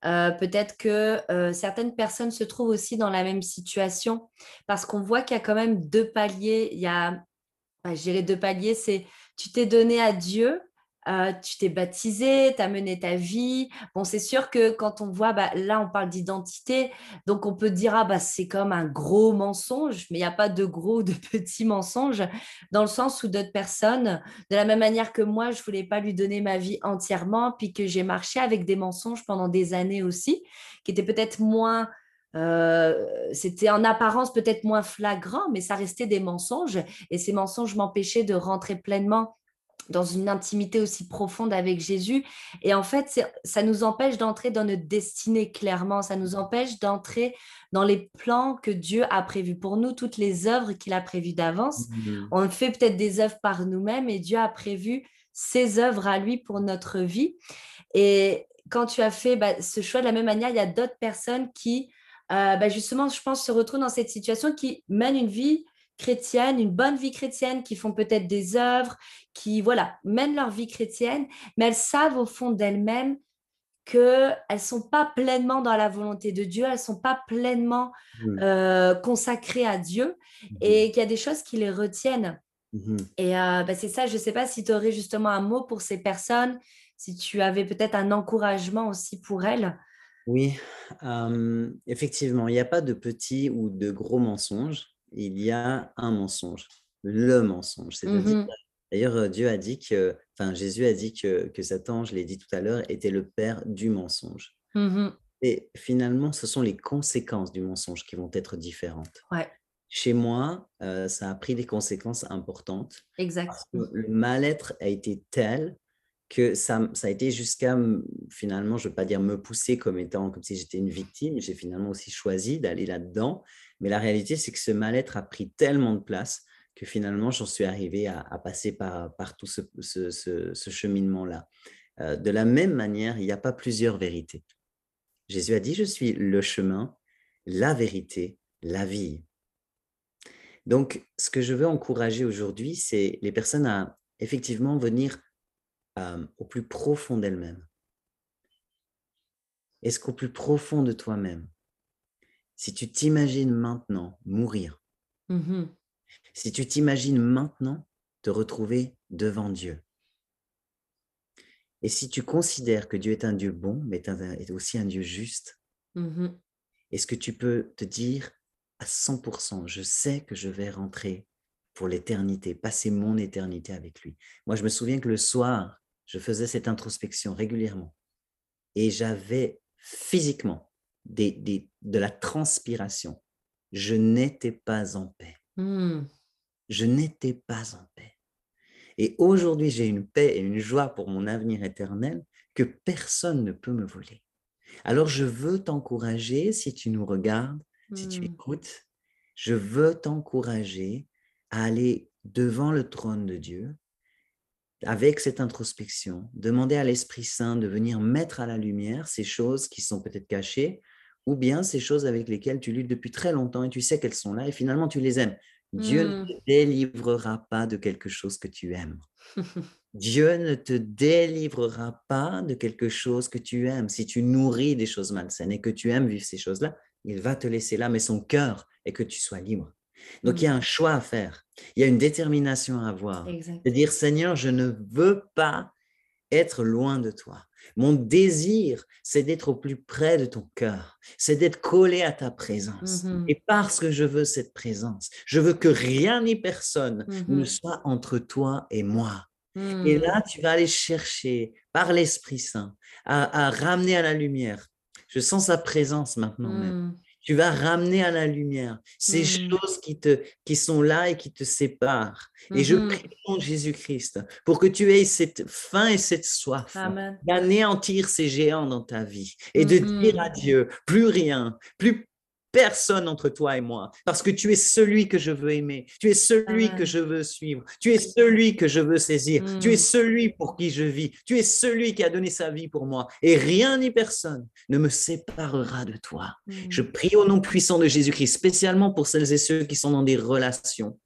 Euh, peut-être que euh, certaines personnes se trouvent aussi dans la même situation parce qu'on voit qu'il y a quand même deux paliers. Il y a, je dirais deux paliers, c'est tu t'es donné à Dieu euh, tu t'es baptisé, tu as mené ta vie. Bon, c'est sûr que quand on voit, bah, là, on parle d'identité, donc on peut dire, ah, bah, c'est comme un gros mensonge, mais il n'y a pas de gros ou de (laughs) petits mensonges, dans le sens où d'autres personnes, de la même manière que moi, je ne voulais pas lui donner ma vie entièrement, puis que j'ai marché avec des mensonges pendant des années aussi, qui étaient peut-être moins... Euh, c'était en apparence peut-être moins flagrant, mais ça restait des mensonges. Et ces mensonges m'empêchaient de rentrer pleinement dans une intimité aussi profonde avec Jésus. Et en fait, ça nous empêche d'entrer dans notre destinée clairement, ça nous empêche d'entrer dans les plans que Dieu a prévus pour nous, toutes les œuvres qu'il a prévues d'avance. Mmh. On fait peut-être des œuvres par nous-mêmes et Dieu a prévu ses œuvres à lui pour notre vie. Et quand tu as fait bah, ce choix de la même manière, il y a d'autres personnes qui, euh, bah, justement, je pense, se retrouvent dans cette situation, qui mènent une vie chrétienne, une bonne vie chrétienne, qui font peut-être des œuvres, qui voilà, mènent leur vie chrétienne, mais elles savent au fond d'elles-mêmes qu'elles ne sont pas pleinement dans la volonté de Dieu, elles ne sont pas pleinement mmh. euh, consacrées à Dieu mmh et qu'il y a des choses qui les retiennent. Mmh et euh, bah, c'est ça, je ne sais pas si tu aurais justement un mot pour ces personnes, si tu avais peut-être un encouragement aussi pour elles. Oui, effectivement, il n'y a pas de petits ou de gros mensonges il y a un mensonge, le mensonge. Mmh d'ailleurs, euh, Dieu a dit que, enfin, Jésus a dit que, que Satan, je l'ai dit tout à l'heure, était le père du mensonge. Mmh Et finalement, ce sont les conséquences du mensonge qui vont être différentes. Chez moi, euh, ça a pris des conséquences importantes. Exactement. Le mal-être a été tel que ça, ça a été jusqu'à, finalement, je ne veux pas dire me pousser comme étant, comme si j'étais une victime, j'ai finalement aussi choisi d'aller là-dedans mais la réalité, c'est que ce mal-être a pris tellement de place que finalement, j'en suis arrivé à, passer par, tout ce, ce, cheminement-là. Euh, de la même manière, il n'y a pas plusieurs vérités. Jésus a dit, je suis le chemin, la vérité, la vie. Donc, ce que je veux encourager aujourd'hui, c'est les personnes à effectivement venir euh, au plus profond d'elles-mêmes. Est-ce qu'au plus profond de toi-même, si tu t'imagines maintenant mourir, mmh si tu t'imagines maintenant te retrouver devant Dieu, et si tu considères que Dieu est un Dieu bon, mais est aussi un Dieu juste, mmh est-ce que tu peux te dire à 100%, je sais que je vais rentrer pour l'éternité, passer mon éternité avec lui. Moi, je me souviens que le soir, je faisais cette introspection régulièrement et j'avais physiquement des, de la transpiration. Je n'étais pas en paix. Mmh. Je n'étais pas en paix. Et aujourd'hui, j'ai une paix et une joie pour mon avenir éternel que personne ne peut me voler. Alors, je veux t'encourager, si tu nous regardes, si tu mmh. écoutes, je veux t'encourager à aller devant le trône de Dieu avec cette introspection, demander à l'Esprit Saint de venir mettre à la lumière ces choses qui sont peut-être cachées ou bien ces choses avec lesquelles tu luttes depuis très longtemps et tu sais qu'elles sont là et finalement tu les aimes. Dieu ne mmh. te délivrera pas de quelque chose que tu aimes. Dieu ne te délivrera pas de quelque chose que tu aimes. Si tu nourris des choses malsaines et que tu aimes vivre ces choses-là, il va te laisser là, mais son cœur est que tu sois libre. Donc il y a mmh. un choix à faire, il y a une détermination à avoir. De dire, Seigneur, je ne veux pas être loin de toi. Mon désir, c'est d'être au plus près de ton cœur, c'est d'être collé à ta présence. Mmh et parce que je veux cette présence, je veux que rien ni personne ne soit entre toi et moi. Et mmh. là, tu vas aller chercher par l'Esprit Saint à, ramener à la lumière. Je sens sa présence maintenant même tu vas ramener à la lumière ces mmh. choses qui, te, qui sont là et qui te séparent. Et je mmh prie pour Jésus-Christ pour que tu aies cette faim et cette soif d'anéantir ces géants dans ta vie et de dire à mmh Dieu, plus rien, plus personne entre toi et moi, parce que tu es celui que je veux aimer, tu es celui que je veux suivre, tu es celui que je veux saisir, tu es mm. celui pour qui je vis, tu es celui qui a donné sa vie pour moi, et rien ni personne ne me séparera de toi. Je mm. prie au nom puissant de Jésus-Christ, spécialement pour celles et ceux qui sont dans des relations.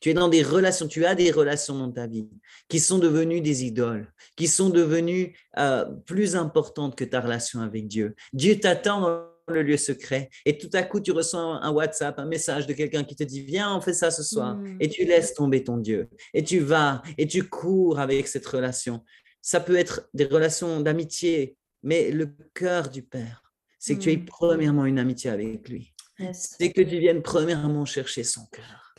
Tu es dans des relations, tu as des relations dans ta vie qui sont devenues des idoles, qui sont devenues euh, plus importantes que ta relation avec Dieu. Dieu t'attend le lieu secret et tout à coup tu reçois un, WhatsApp, un message de quelqu'un qui te dit viens on fait ça ce soir mm. et tu laisses tomber ton Dieu et tu vas et tu cours avec cette relation. Ça peut être des relations d'amitié, mais le cœur du Père, c'est que tu aies mm. premièrement une amitié avec lui. C'est que tu viennes premièrement chercher son cœur.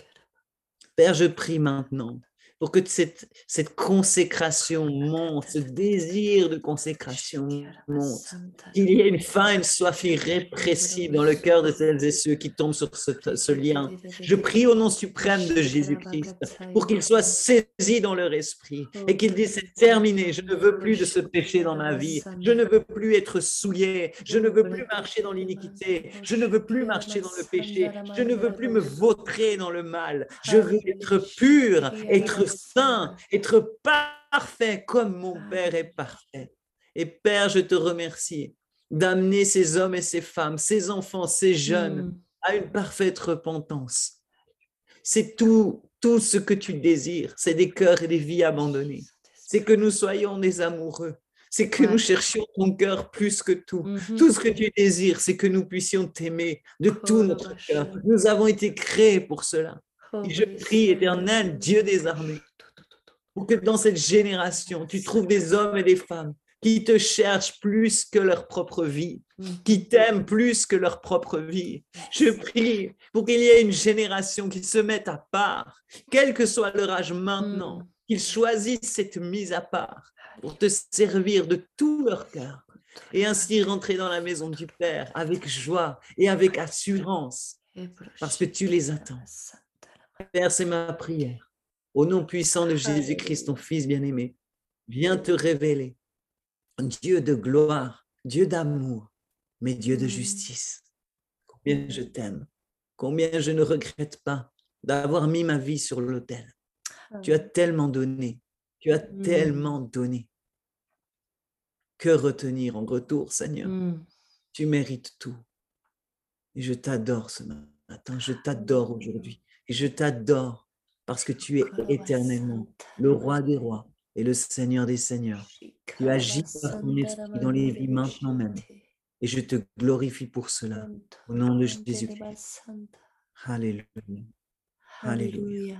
Père, je prie maintenant pour que cette, cette consécration monte, ce désir de consécration monte, qu'il y ait une faim, une soif irrépressible dans le cœur de celles et ceux qui tombent sur ce, lien. Je prie au nom suprême de Jésus-Christ pour qu'il soit saisi dans leur esprit et qu'ils disent c'est terminé, je ne veux plus de ce péché dans ma vie, je ne veux plus être souillé, je ne veux plus marcher dans l'iniquité, je ne veux plus marcher dans le péché, je ne veux plus me vautrer dans le mal, je veux être pur, être saint, être parfait comme mon Père est parfait. Et Père, je te remercie d'amener ces hommes et ces femmes, ces enfants, ces jeunes mm. à une parfaite repentance. C'est tout, tout ce que tu désires, c'est des cœurs et des vies abandonnés. C'est que nous soyons des amoureux. C'est que nous cherchions ton cœur plus que tout. Mm-hmm. Tout ce que tu désires, c'est que nous puissions t'aimer de oh, tout notre cœur. Nous avons été créés pour cela. Oh, et je prie, éternel, Dieu des armées, pour que dans cette génération, tu trouves des hommes et des femmes qui te cherchent plus que leur propre vie, mm. qui t'aiment plus que leur propre vie. Je prie pour qu'il y ait une génération qui se mette à part, quel que soit leur âge maintenant, mm. qu'ils choisissent cette mise à part pour te servir de tout leur cœur et ainsi rentrer dans la maison du Père avec joie et avec assurance parce que tu les attends. Père, c'est ma prière. Au nom puissant de Jésus-Christ, ton Fils bien-aimé, viens te révéler. Dieu de gloire, Dieu d'amour, mais Dieu de justice. Combien je t'aime, combien je ne regrette pas d'avoir mis ma vie sur l'autel. Tu as tellement donné, tu as mm. tellement donné. Que retenir en retour, Seigneur? Mm. Tu mérites tout. Et je t'adore ce matin, je t'adore aujourd'hui. Et je t'adore parce que tu es éternellement le roi des rois et le Seigneur des seigneurs. Tu agis par ton esprit dans les vies maintenant même. Et je te glorifie pour cela. Au nom de Jésus. Alléluia. Alléluia.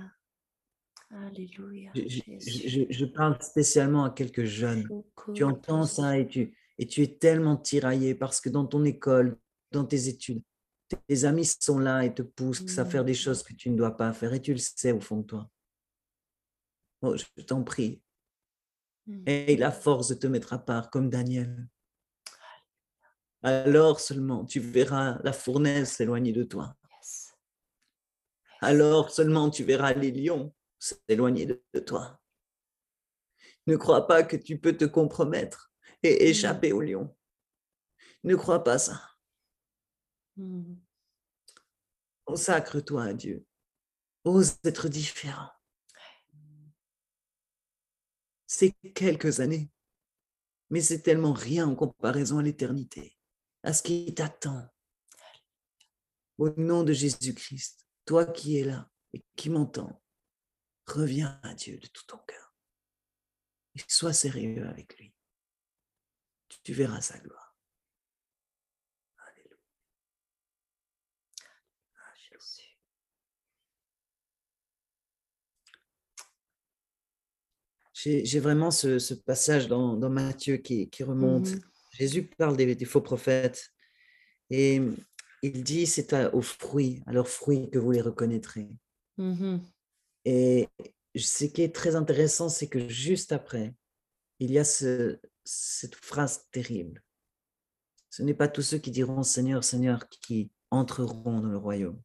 Alléluia. Je, parle spécialement à quelques jeunes. Tu entends ça et tu, et tu es tellement tiraillé parce que dans ton école, dans tes études, tes amis sont là et te poussent à faire des choses que tu ne dois pas faire et tu le sais au fond de toi. Oh, je t'en prie. Aie la force de te mettre à part comme Daniel. Alors seulement tu verras la fournaise s'éloigner de toi. Alors seulement tu verras les lions s'éloigner de toi. Ne crois pas que tu peux te compromettre et échapper aux lions. Ne crois pas ça. Hmm. Consacre-toi à Dieu. Ose être différent. C'est quelques années, mais c'est tellement rien en comparaison à l'éternité, à ce qui t'attend. Au nom de Jésus-Christ, toi qui es là et qui m'entends, reviens à Dieu de tout ton cœur et sois sérieux avec lui. Tu verras sa gloire. J'ai vraiment ce, passage dans, Matthieu qui, remonte. Mmh Jésus parle des, faux prophètes et il dit c'est aux fruits, à leurs fruits que vous les reconnaîtrez. Mmh et ce qui est très intéressant, c'est que juste après, il y a cette phrase terrible. Ce n'est pas tous ceux qui diront Seigneur, Seigneur qui entreront dans le royaume,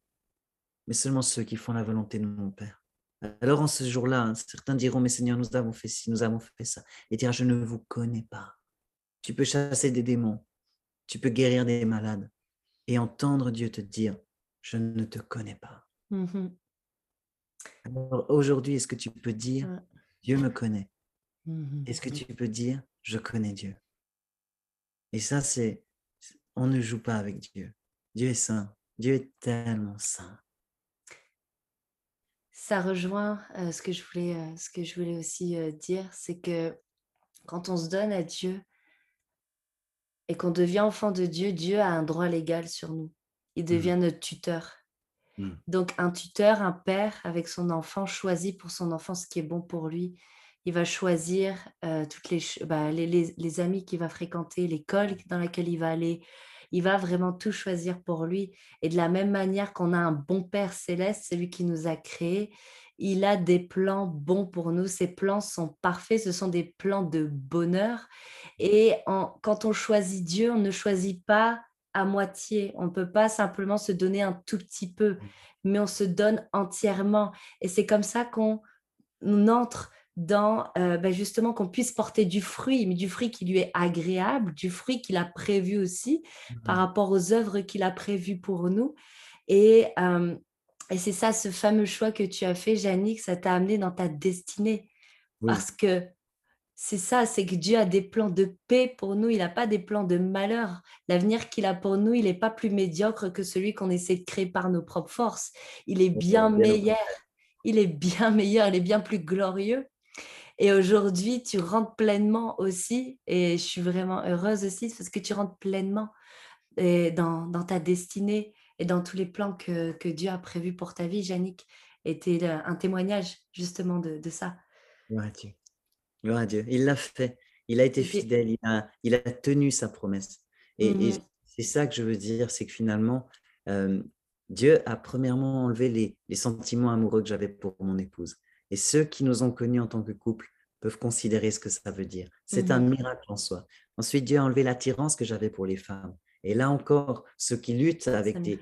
mais seulement ceux qui font la volonté de mon Père. Alors en ce jour-là, hein, certains diront, mais Seigneur, nous avons fait ci, nous avons fait ça. Et dire, je ne vous connais pas. Tu peux chasser des démons, tu peux guérir des malades et entendre Dieu te dire, je ne te connais pas. Mmh Alors aujourd'hui, est-ce que tu peux dire, Dieu me connaît? Mmh Est-ce que tu peux dire, je connais Dieu? Et ça, c'est, on ne joue pas avec Dieu. Dieu est saint. Dieu est tellement saint ça rejoint euh, ce, que je voulais, euh, ce que je voulais aussi euh, dire, c'est que quand on se donne à Dieu et qu'on devient enfant de Dieu, Dieu a un droit légal sur nous. Il mmh. devient notre tuteur. Mmh. Donc un tuteur, un père avec son enfant choisit pour son enfant ce qui est bon pour lui. Il va choisir toutes les, bah, les, les amis qu'il va fréquenter, l'école dans laquelle il va aller, il va vraiment tout choisir pour lui. Et de la même manière qu'on a un bon Père céleste, celui qui nous a créés, il a des plans bons pour nous. Ces plans sont parfaits, ce sont des plans de bonheur. Et quand on choisit Dieu, on ne choisit pas à moitié. On ne peut pas simplement se donner un tout petit peu, mais on se donne entièrement. Et c'est comme ça qu'on entre dans euh, ben justement qu'on puisse porter du fruit, mais du fruit qui lui est agréable, du fruit qu'il a prévu aussi par mmh rapport aux œuvres qu'il a prévues pour nous. Et, euh, et c'est ça, ce fameux choix que tu as fait, Jannick, ça t'a amené dans ta destinée. Parce que c'est ça, c'est que Dieu a des plans de paix pour nous, il n'a pas des plans de malheur. L'avenir qu'il a pour nous, il n'est pas plus médiocre que celui qu'on essaie de créer par nos propres forces. Il est bien meilleur. Il est bien (laughs) meilleur, il est bien plus glorieux. Et aujourd'hui, tu rentres pleinement aussi, et je suis vraiment heureuse aussi parce que tu rentres pleinement dans, dans ta destinée et dans tous les plans que, que Dieu a prévus pour ta vie, Yannick. était un témoignage justement de, de ça. Gloire à Dieu. Gloire à Dieu. Il l'a fait. Il a été fidèle. Il a, il a tenu sa promesse. Et, mmh c'est ça que je veux dire, c'est que finalement, euh, Dieu a premièrement enlevé les, les sentiments amoureux que j'avais pour mon épouse. Et ceux qui nous ont connus en tant que couple peuvent considérer ce que ça veut dire. C'est un mmh miracle en soi. Ensuite, Dieu a enlevé l'attirance que j'avais pour les femmes. Et là encore, ceux qui luttent avec des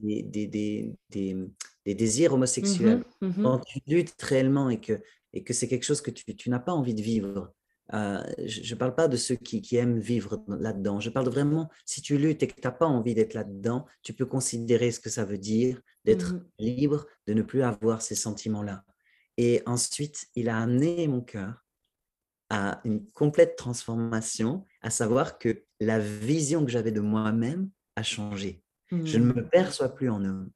des, des, désirs mmh homosexuels, mmh quand tu luttes réellement et que, et que c'est quelque chose que tu, n'as pas envie de vivre, euh, je ne parle pas de ceux qui, qui aiment vivre là-dedans. Je parle vraiment, si tu luttes et que tu n'as pas envie d'être là-dedans, tu peux considérer ce que ça veut dire d'être libre, de ne plus avoir ces sentiments-là. Et ensuite, il a amené mon cœur à une complète transformation, à savoir que la vision que j'avais de moi-même a changé. Je ne me mmh. perçois plus en homme.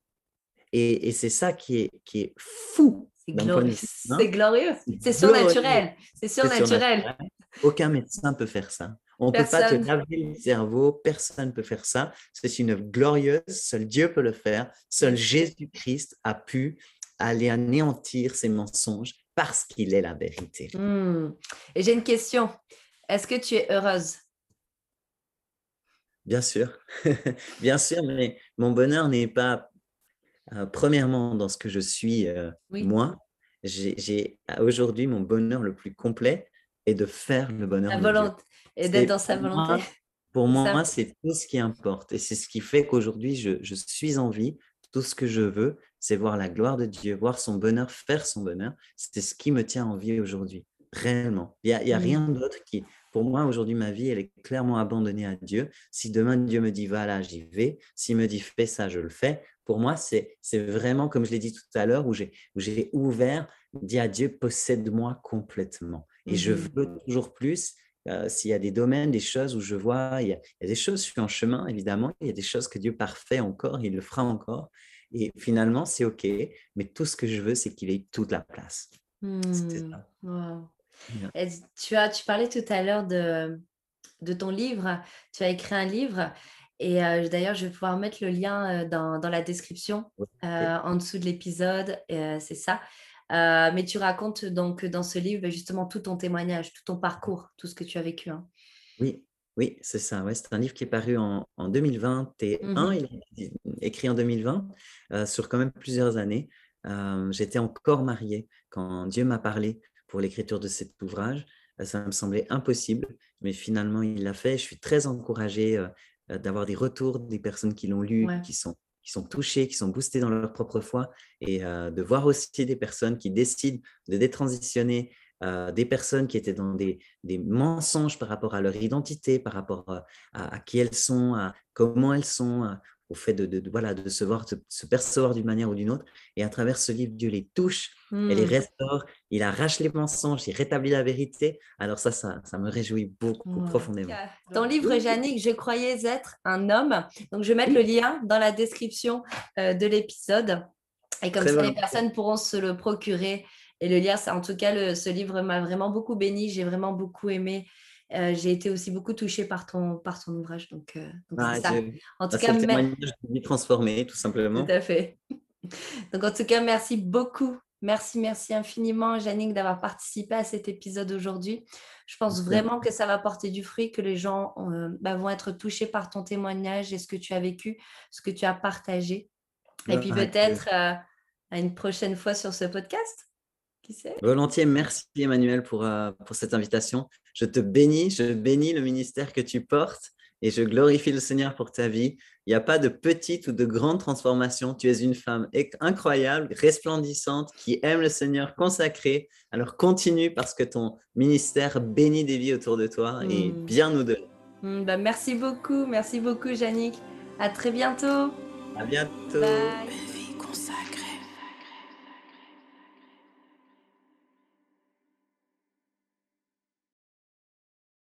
Et, c'est ça qui est, qui est fou. C'est glorieux. C'est glorieux. C'est surnaturel. C'est surnaturel. Aucun médecin peut faire ça. On ne peut pas te laver le cerveau, personne ne peut faire ça. C'est une œuvre glorieuse, seul Dieu peut le faire, seul Jésus-Christ a pu aller anéantir ces mensonges parce qu'il est la vérité. Hmm. Et j'ai une question. Est-ce que tu es heureuse? Bien sûr, (laughs) bien sûr, mais mon bonheur n'est pas euh, premièrement dans ce que je suis euh, moi. J'ai aujourd'hui mon bonheur le plus complet est de faire le bonheur. La volonté et d'être dans sa volonté. pour moi, c'est tout ce qui importe et c'est ce qui fait qu'aujourd'hui je, je suis en vie. Tout ce que je veux, c'est voir la gloire de Dieu, voir son bonheur, faire son bonheur. C'est ce qui me tient en vie aujourd'hui, réellement. Il n'y a, y a rien d'autre qui, pour moi, aujourd'hui, ma vie, elle est clairement abandonnée à Dieu. Si demain, Dieu me dit, va là, j'y vais. S'il me dit, fais ça, je le fais. Pour moi, c'est vraiment, comme je l'ai dit tout à l'heure, où j'ai ouvert, dit à Dieu, possède-moi complètement. Et je mmh veux toujours plus. Euh, s'il y a des domaines, des choses où je vois, il y, a, des choses, je suis en chemin, évidemment, il y a des choses que Dieu parfait encore, il le fera encore. Et finalement, c'est OK, mais tout ce que je veux, c'est qu'il ait toute la place. Mmh. tu, as, tu parlais tout à l'heure de, de ton livre, tu as écrit un livre. Et euh, d'ailleurs, je vais pouvoir mettre le lien euh, dans, dans la description en dessous de l'épisode. c'est ça. Euh, mais tu racontes donc dans ce livre ben, justement tout ton témoignage, tout ton parcours, tout ce que tu as vécu. Hein. Oui, oui, c'est ça. Ouais, c'est un livre qui est paru en, en 2021, mmh il est écrit en 2020, euh, sur quand même plusieurs années. Euh, j'étais encore mariée quand Dieu m'a parlé pour l'écriture de cet ouvrage. ça me semblait impossible, mais finalement il l'a fait. Je suis très encouragée d'avoir des retours des personnes qui l'ont lu, qui sont qui sont touchés, qui sont boostés dans leur propre foi, et euh, de voir aussi des personnes qui décident de détransitionner, euh, des personnes qui étaient dans des, des, mensonges par rapport à leur identité, par rapport euh, à, à, qui elles sont, à comment elles sont, au fait de, voilà, de se voir, de se percevoir d'une manière ou d'une autre. Et à travers ce livre, Dieu les touche, et les mmh. restaure, il arrache les mensonges, il rétablit la vérité. Alors ça, ça, ça me réjouit beaucoup, profondément. Dans le livre, Yannick, je croyais être un homme. Donc, je vais mettre le lien dans la description euh, de l'épisode. Et comme ça, les personnes pourront se le procurer et le lire. En tout cas, ce livre m'a vraiment beaucoup béni. J'ai vraiment beaucoup aimé euh, j'ai été aussi beaucoup touchée par ton, par ton ouvrage. Donc, euh, ah, ça. En tout cas, merci. transformé, tout simplement. Tout à fait. Donc, en tout cas, merci beaucoup. Merci, merci infiniment, Jannick, d'avoir participé à cet épisode aujourd'hui. Je pense vraiment que ça va porter du fruit, que les gens euh, bah, vont être touchés par ton témoignage et ce que tu as vécu, ce que tu as partagé. Et puis peut-être à une prochaine fois sur ce podcast. Volontiers, merci Emmanuel pour, euh, pour cette invitation. Je te bénis, je bénis le ministère que tu portes et je glorifie le Seigneur pour ta vie. Il n'y a pas de petite ou de grande transformation. Tu es une femme incroyable, resplendissante, qui aime le Seigneur, consacrée. Alors continue parce que ton ministère bénit des vies autour de toi et hmm. bien nous deux. Hmm, bah merci beaucoup, merci beaucoup Yannick. À très bientôt. À bientôt.